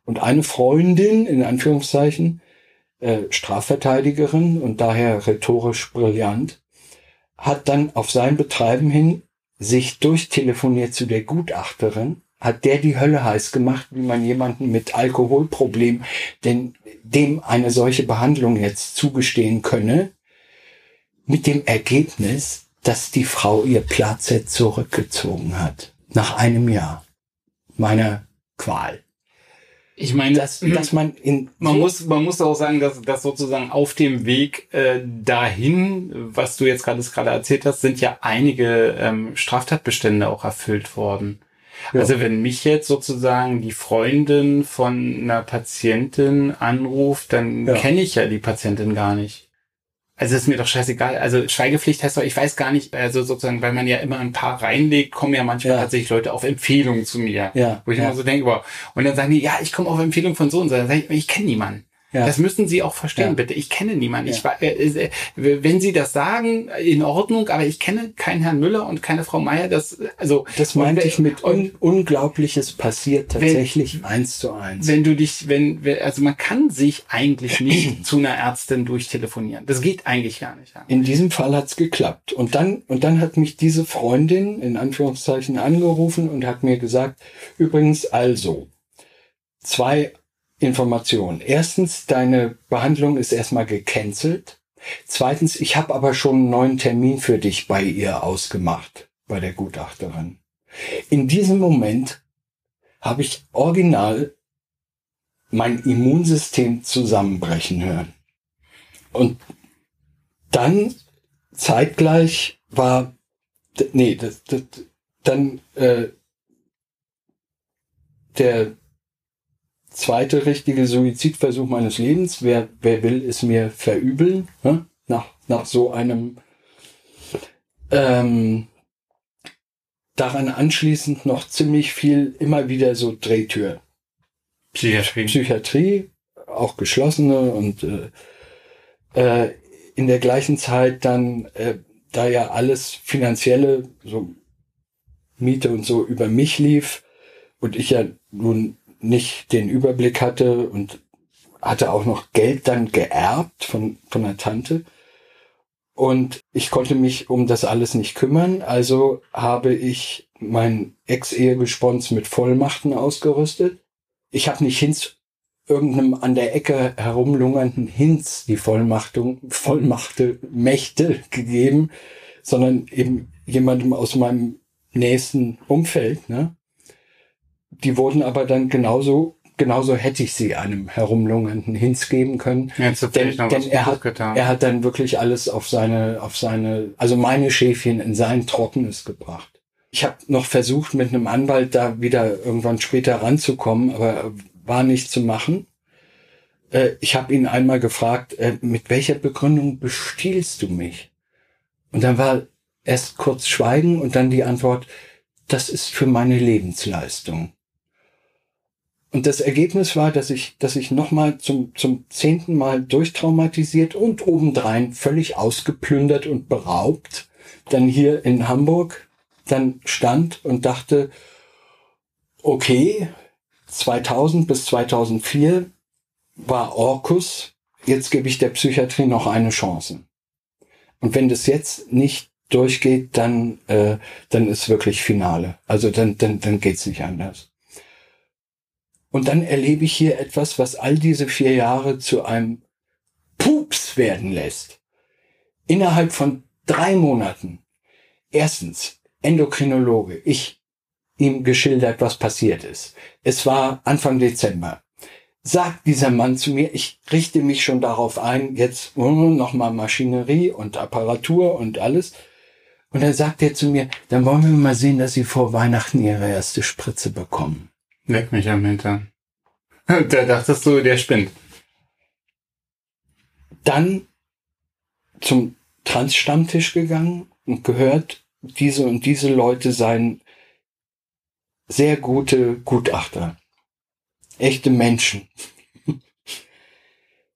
Und eine Freundin, in Anführungszeichen, äh, Strafverteidigerin und daher rhetorisch brillant, hat dann auf sein Betreiben hin sich durchtelefoniert zu der Gutachterin hat der die Hölle heiß gemacht, wie man jemanden mit Alkoholproblem, denn dem eine solche Behandlung jetzt zugestehen könne, mit dem Ergebnis, dass die Frau ihr Platz zurückgezogen hat. Nach einem Jahr meiner Qual. Ich meine, dass, dass man in [CLEARS THROAT] man muss man muss auch sagen, dass, dass sozusagen auf dem Weg äh, dahin, was du jetzt gerade gerade erzählt hast, sind ja einige ähm, Straftatbestände auch erfüllt worden. Ja. Also wenn mich jetzt sozusagen die Freundin von einer Patientin anruft, dann ja. kenne ich ja die Patientin gar nicht. Also ist mir doch scheißegal. Also Schweigepflicht heißt doch, ich weiß gar nicht, also sozusagen, weil man ja immer ein paar reinlegt, kommen ja manchmal ja. tatsächlich Leute auf Empfehlungen zu mir. Ja. Wo ich immer so denke, wow. Und dann sagen die, ja, ich komme auf Empfehlung von so und so. Dann sage ich, ich kenne niemanden. Ja. Das müssen Sie auch verstehen, ja. bitte. Ich kenne niemanden. Ja. Ich, äh, äh, wenn Sie das sagen, in Ordnung, aber ich kenne keinen Herrn Müller und keine Frau Meier. Das, also, das meinte ich mit un Unglaubliches passiert tatsächlich wenn, eins zu eins. Wenn du dich, wenn, also man kann sich eigentlich nicht [CLEARS THROAT] zu einer Ärztin durchtelefonieren. Das geht eigentlich gar nicht. In diesem Fall hat's geklappt. Und dann, und dann hat mich diese Freundin in Anführungszeichen angerufen und hat mir gesagt, übrigens also, zwei Information. Erstens, deine Behandlung ist erstmal gecancelt. Zweitens, ich habe aber schon einen neuen Termin für dich bei ihr ausgemacht, bei der Gutachterin. In diesem Moment habe ich original mein Immunsystem zusammenbrechen hören. Und dann zeitgleich war, nee, das, das, dann äh, der zweite richtige Suizidversuch meines Lebens. Wer, wer will es mir verübeln? Ne? Nach, nach so einem ähm, daran anschließend noch ziemlich viel immer wieder so Drehtür. Psychiatrie. Psychiatrie, auch geschlossene und äh, äh, in der gleichen Zeit dann, äh, da ja alles finanzielle, so Miete und so über mich lief und ich ja nun nicht den Überblick hatte und hatte auch noch Geld dann geerbt von, von der Tante. Und ich konnte mich um das alles nicht kümmern, also habe ich mein Ex-Ehegespons mit Vollmachten ausgerüstet. Ich habe nicht Hinz irgendeinem an der Ecke herumlungernden Hinz die Vollmachtung, Vollmachte, Mächte gegeben, sondern eben jemandem aus meinem nächsten Umfeld. Ne? Die wurden aber dann genauso genauso hätte ich sie einem herumlungernden Hinz geben können. Ja, denn denn er, hat, getan. er hat dann wirklich alles auf seine, auf seine, also meine Schäfchen in sein Trockenes gebracht. Ich habe noch versucht, mit einem Anwalt da wieder irgendwann später ranzukommen, aber war nicht zu machen. Äh, ich habe ihn einmal gefragt, äh, mit welcher Begründung bestiehlst du mich? Und dann war erst kurz Schweigen und dann die Antwort, das ist für meine Lebensleistung. Und das Ergebnis war, dass ich, dass ich nochmal zum, zum zehnten Mal durchtraumatisiert und obendrein völlig ausgeplündert und beraubt dann hier in Hamburg dann stand und dachte, okay, 2000 bis 2004 war Orkus, jetzt gebe ich der Psychiatrie noch eine Chance. Und wenn das jetzt nicht durchgeht, dann, äh, dann ist wirklich Finale. Also dann, dann, dann geht's nicht anders. Und dann erlebe ich hier etwas, was all diese vier Jahre zu einem Pups werden lässt. Innerhalb von drei Monaten. Erstens, Endokrinologe. Ich ihm geschildert, was passiert ist. Es war Anfang Dezember. Sagt dieser Mann zu mir, ich richte mich schon darauf ein, jetzt nochmal Maschinerie und Apparatur und alles. Und dann sagt er zu mir, dann wollen wir mal sehen, dass Sie vor Weihnachten Ihre erste Spritze bekommen. Leck mich am Hintern. [LAUGHS] da dachtest du, der spinnt. Dann zum Trans-Stammtisch gegangen und gehört, diese und diese Leute seien sehr gute Gutachter. Echte Menschen. [LAUGHS]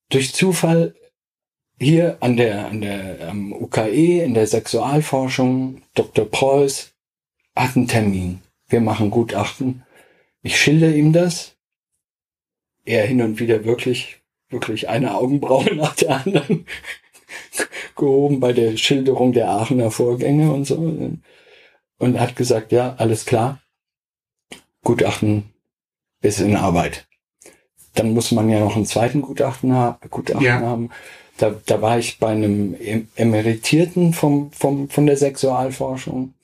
Durch Zufall hier an der, an der am UKE in der Sexualforschung, Dr. Preuß hat einen Termin. Wir machen Gutachten. Ich schilder ihm das. Er hin und wieder wirklich, wirklich eine Augenbraue [LAUGHS] nach der anderen [LAUGHS] gehoben bei der Schilderung der Aachener Vorgänge und so. Und hat gesagt, ja, alles klar. Gutachten ist in Arbeit. Dann muss man ja noch einen zweiten Gutachten, ha Gutachten ja. haben. Da, da war ich bei einem Emeritierten vom, vom, von der Sexualforschung.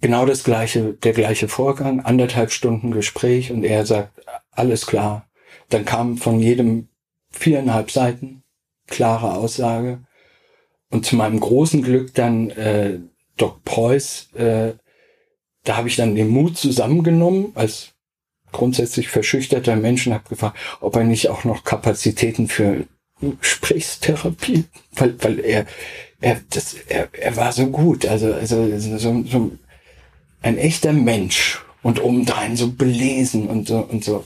Genau das gleiche, der gleiche Vorgang, anderthalb Stunden Gespräch und er sagt, alles klar. Dann kam von jedem viereinhalb Seiten, klare Aussage. Und zu meinem großen Glück dann äh, Doc Preuß, äh, da habe ich dann den Mut zusammengenommen als grundsätzlich verschüchterter Mensch und habe gefragt, ob er nicht auch noch Kapazitäten für Gesprächstherapie, weil, weil er, er, das, er, er war so gut, also, also so, so ein echter Mensch und obendrein so belesen und so und so.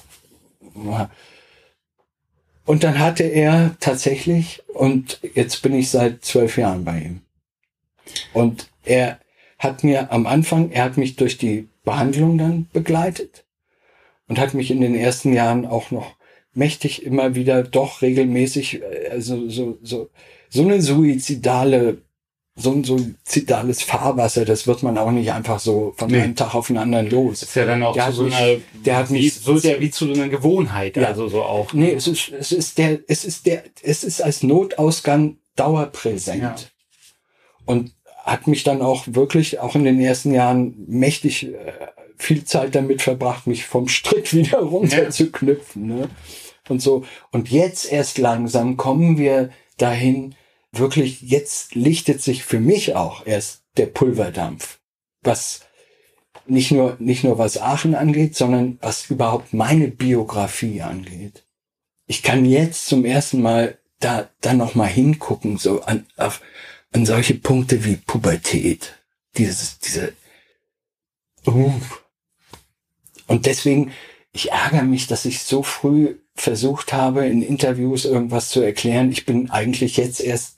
Und dann hatte er tatsächlich, und jetzt bin ich seit zwölf Jahren bei ihm. Und er hat mir am Anfang, er hat mich durch die Behandlung dann begleitet und hat mich in den ersten Jahren auch noch mächtig immer wieder doch regelmäßig, also so, so, so eine suizidale, so ein suizidales Fahrwasser, das wird man auch nicht einfach so von nee. einem Tag auf den anderen los. ist ja dann auch der so eine, der hat mich, so ist ja wie zu so einer Gewohnheit, ja. also so auch. Nee, es ist, es ist der, es ist der, es ist als Notausgang dauerpräsent. Ja. Und hat mich dann auch wirklich, auch in den ersten Jahren mächtig äh, viel Zeit damit verbracht, mich vom Strick [LAUGHS] wieder runterzuknüpfen. Ne? Und so. Und jetzt erst langsam kommen wir dahin, wirklich, jetzt lichtet sich für mich auch erst der Pulverdampf, was nicht nur, nicht nur was Aachen angeht, sondern was überhaupt meine Biografie angeht. Ich kann jetzt zum ersten Mal da, da noch mal hingucken, so an, auf, an solche Punkte wie Pubertät. Dieses, diese, uh. Und deswegen, ich ärgere mich, dass ich so früh versucht habe, in Interviews irgendwas zu erklären. Ich bin eigentlich jetzt erst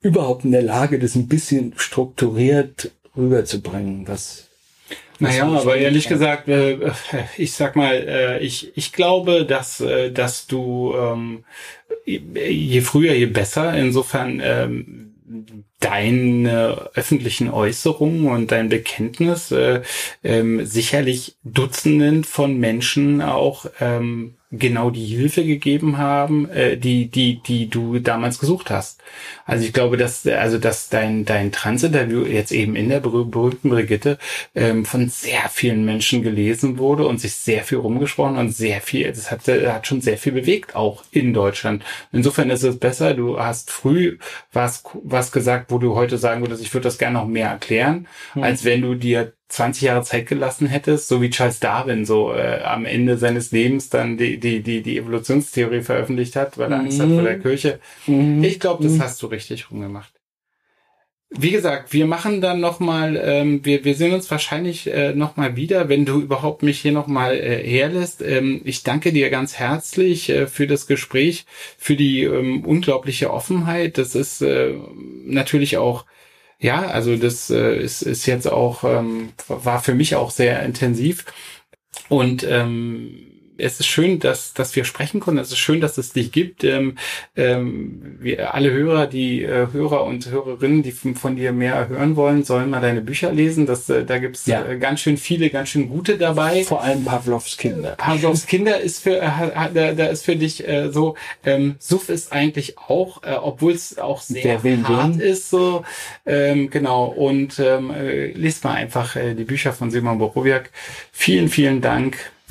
überhaupt in der Lage, das ein bisschen strukturiert rüberzubringen, was naja, aber ehrlich kann. gesagt, äh, ich sag mal, äh, ich, ich glaube, dass, äh, dass du ähm, je früher, je besser. Insofern ähm, deine öffentlichen Äußerungen und dein Bekenntnis äh, ähm, sicherlich Dutzenden von Menschen auch ähm, genau die Hilfe gegeben haben, äh, die, die, die du damals gesucht hast. Also ich glaube, dass, also dass dein, dein Transinterview jetzt eben in der berühmten Brigitte ähm, von sehr vielen Menschen gelesen wurde und sich sehr viel rumgesprochen und sehr viel, das hat, hat schon sehr viel bewegt, auch in Deutschland. Insofern ist es besser, du hast früh was, was gesagt, wo du heute sagen würdest, ich würde das gerne noch mehr erklären, hm. als wenn du dir 20 Jahre Zeit gelassen hättest, so wie Charles Darwin so äh, am Ende seines Lebens dann die, die, die, die Evolutionstheorie veröffentlicht hat, weil er Angst hat vor der mhm. Kirche. Mhm. Ich glaube, das mhm. hast du richtig rumgemacht. Wie gesagt, wir machen dann nochmal, ähm, wir, wir sehen uns wahrscheinlich äh, nochmal wieder, wenn du überhaupt mich hier nochmal äh, herlässt. Ähm, ich danke dir ganz herzlich äh, für das Gespräch, für die ähm, unglaubliche Offenheit. Das ist äh, natürlich auch ja, also das äh, ist, ist jetzt auch, ähm, war für mich auch sehr intensiv. Und ähm, es ist schön, dass, dass wir sprechen konnten. Es ist schön, dass es dich gibt. Ähm, ähm, wir, alle Hörer, die äh, Hörer und Hörerinnen, die von, von, dir mehr hören wollen, sollen mal deine Bücher lesen. Das, äh, da gibt's ja. äh, ganz schön viele, ganz schön gute dabei. Vor allem Pavlovs Kinder. Pavlovs Kinder ist für, äh, da, da ist für dich äh, so, ähm, Suff ist eigentlich auch, äh, obwohl es auch sehr hart ist, so, ähm, genau. Und ähm, äh, lest mal einfach äh, die Bücher von Simon Borowiak. Vielen, vielen Dank.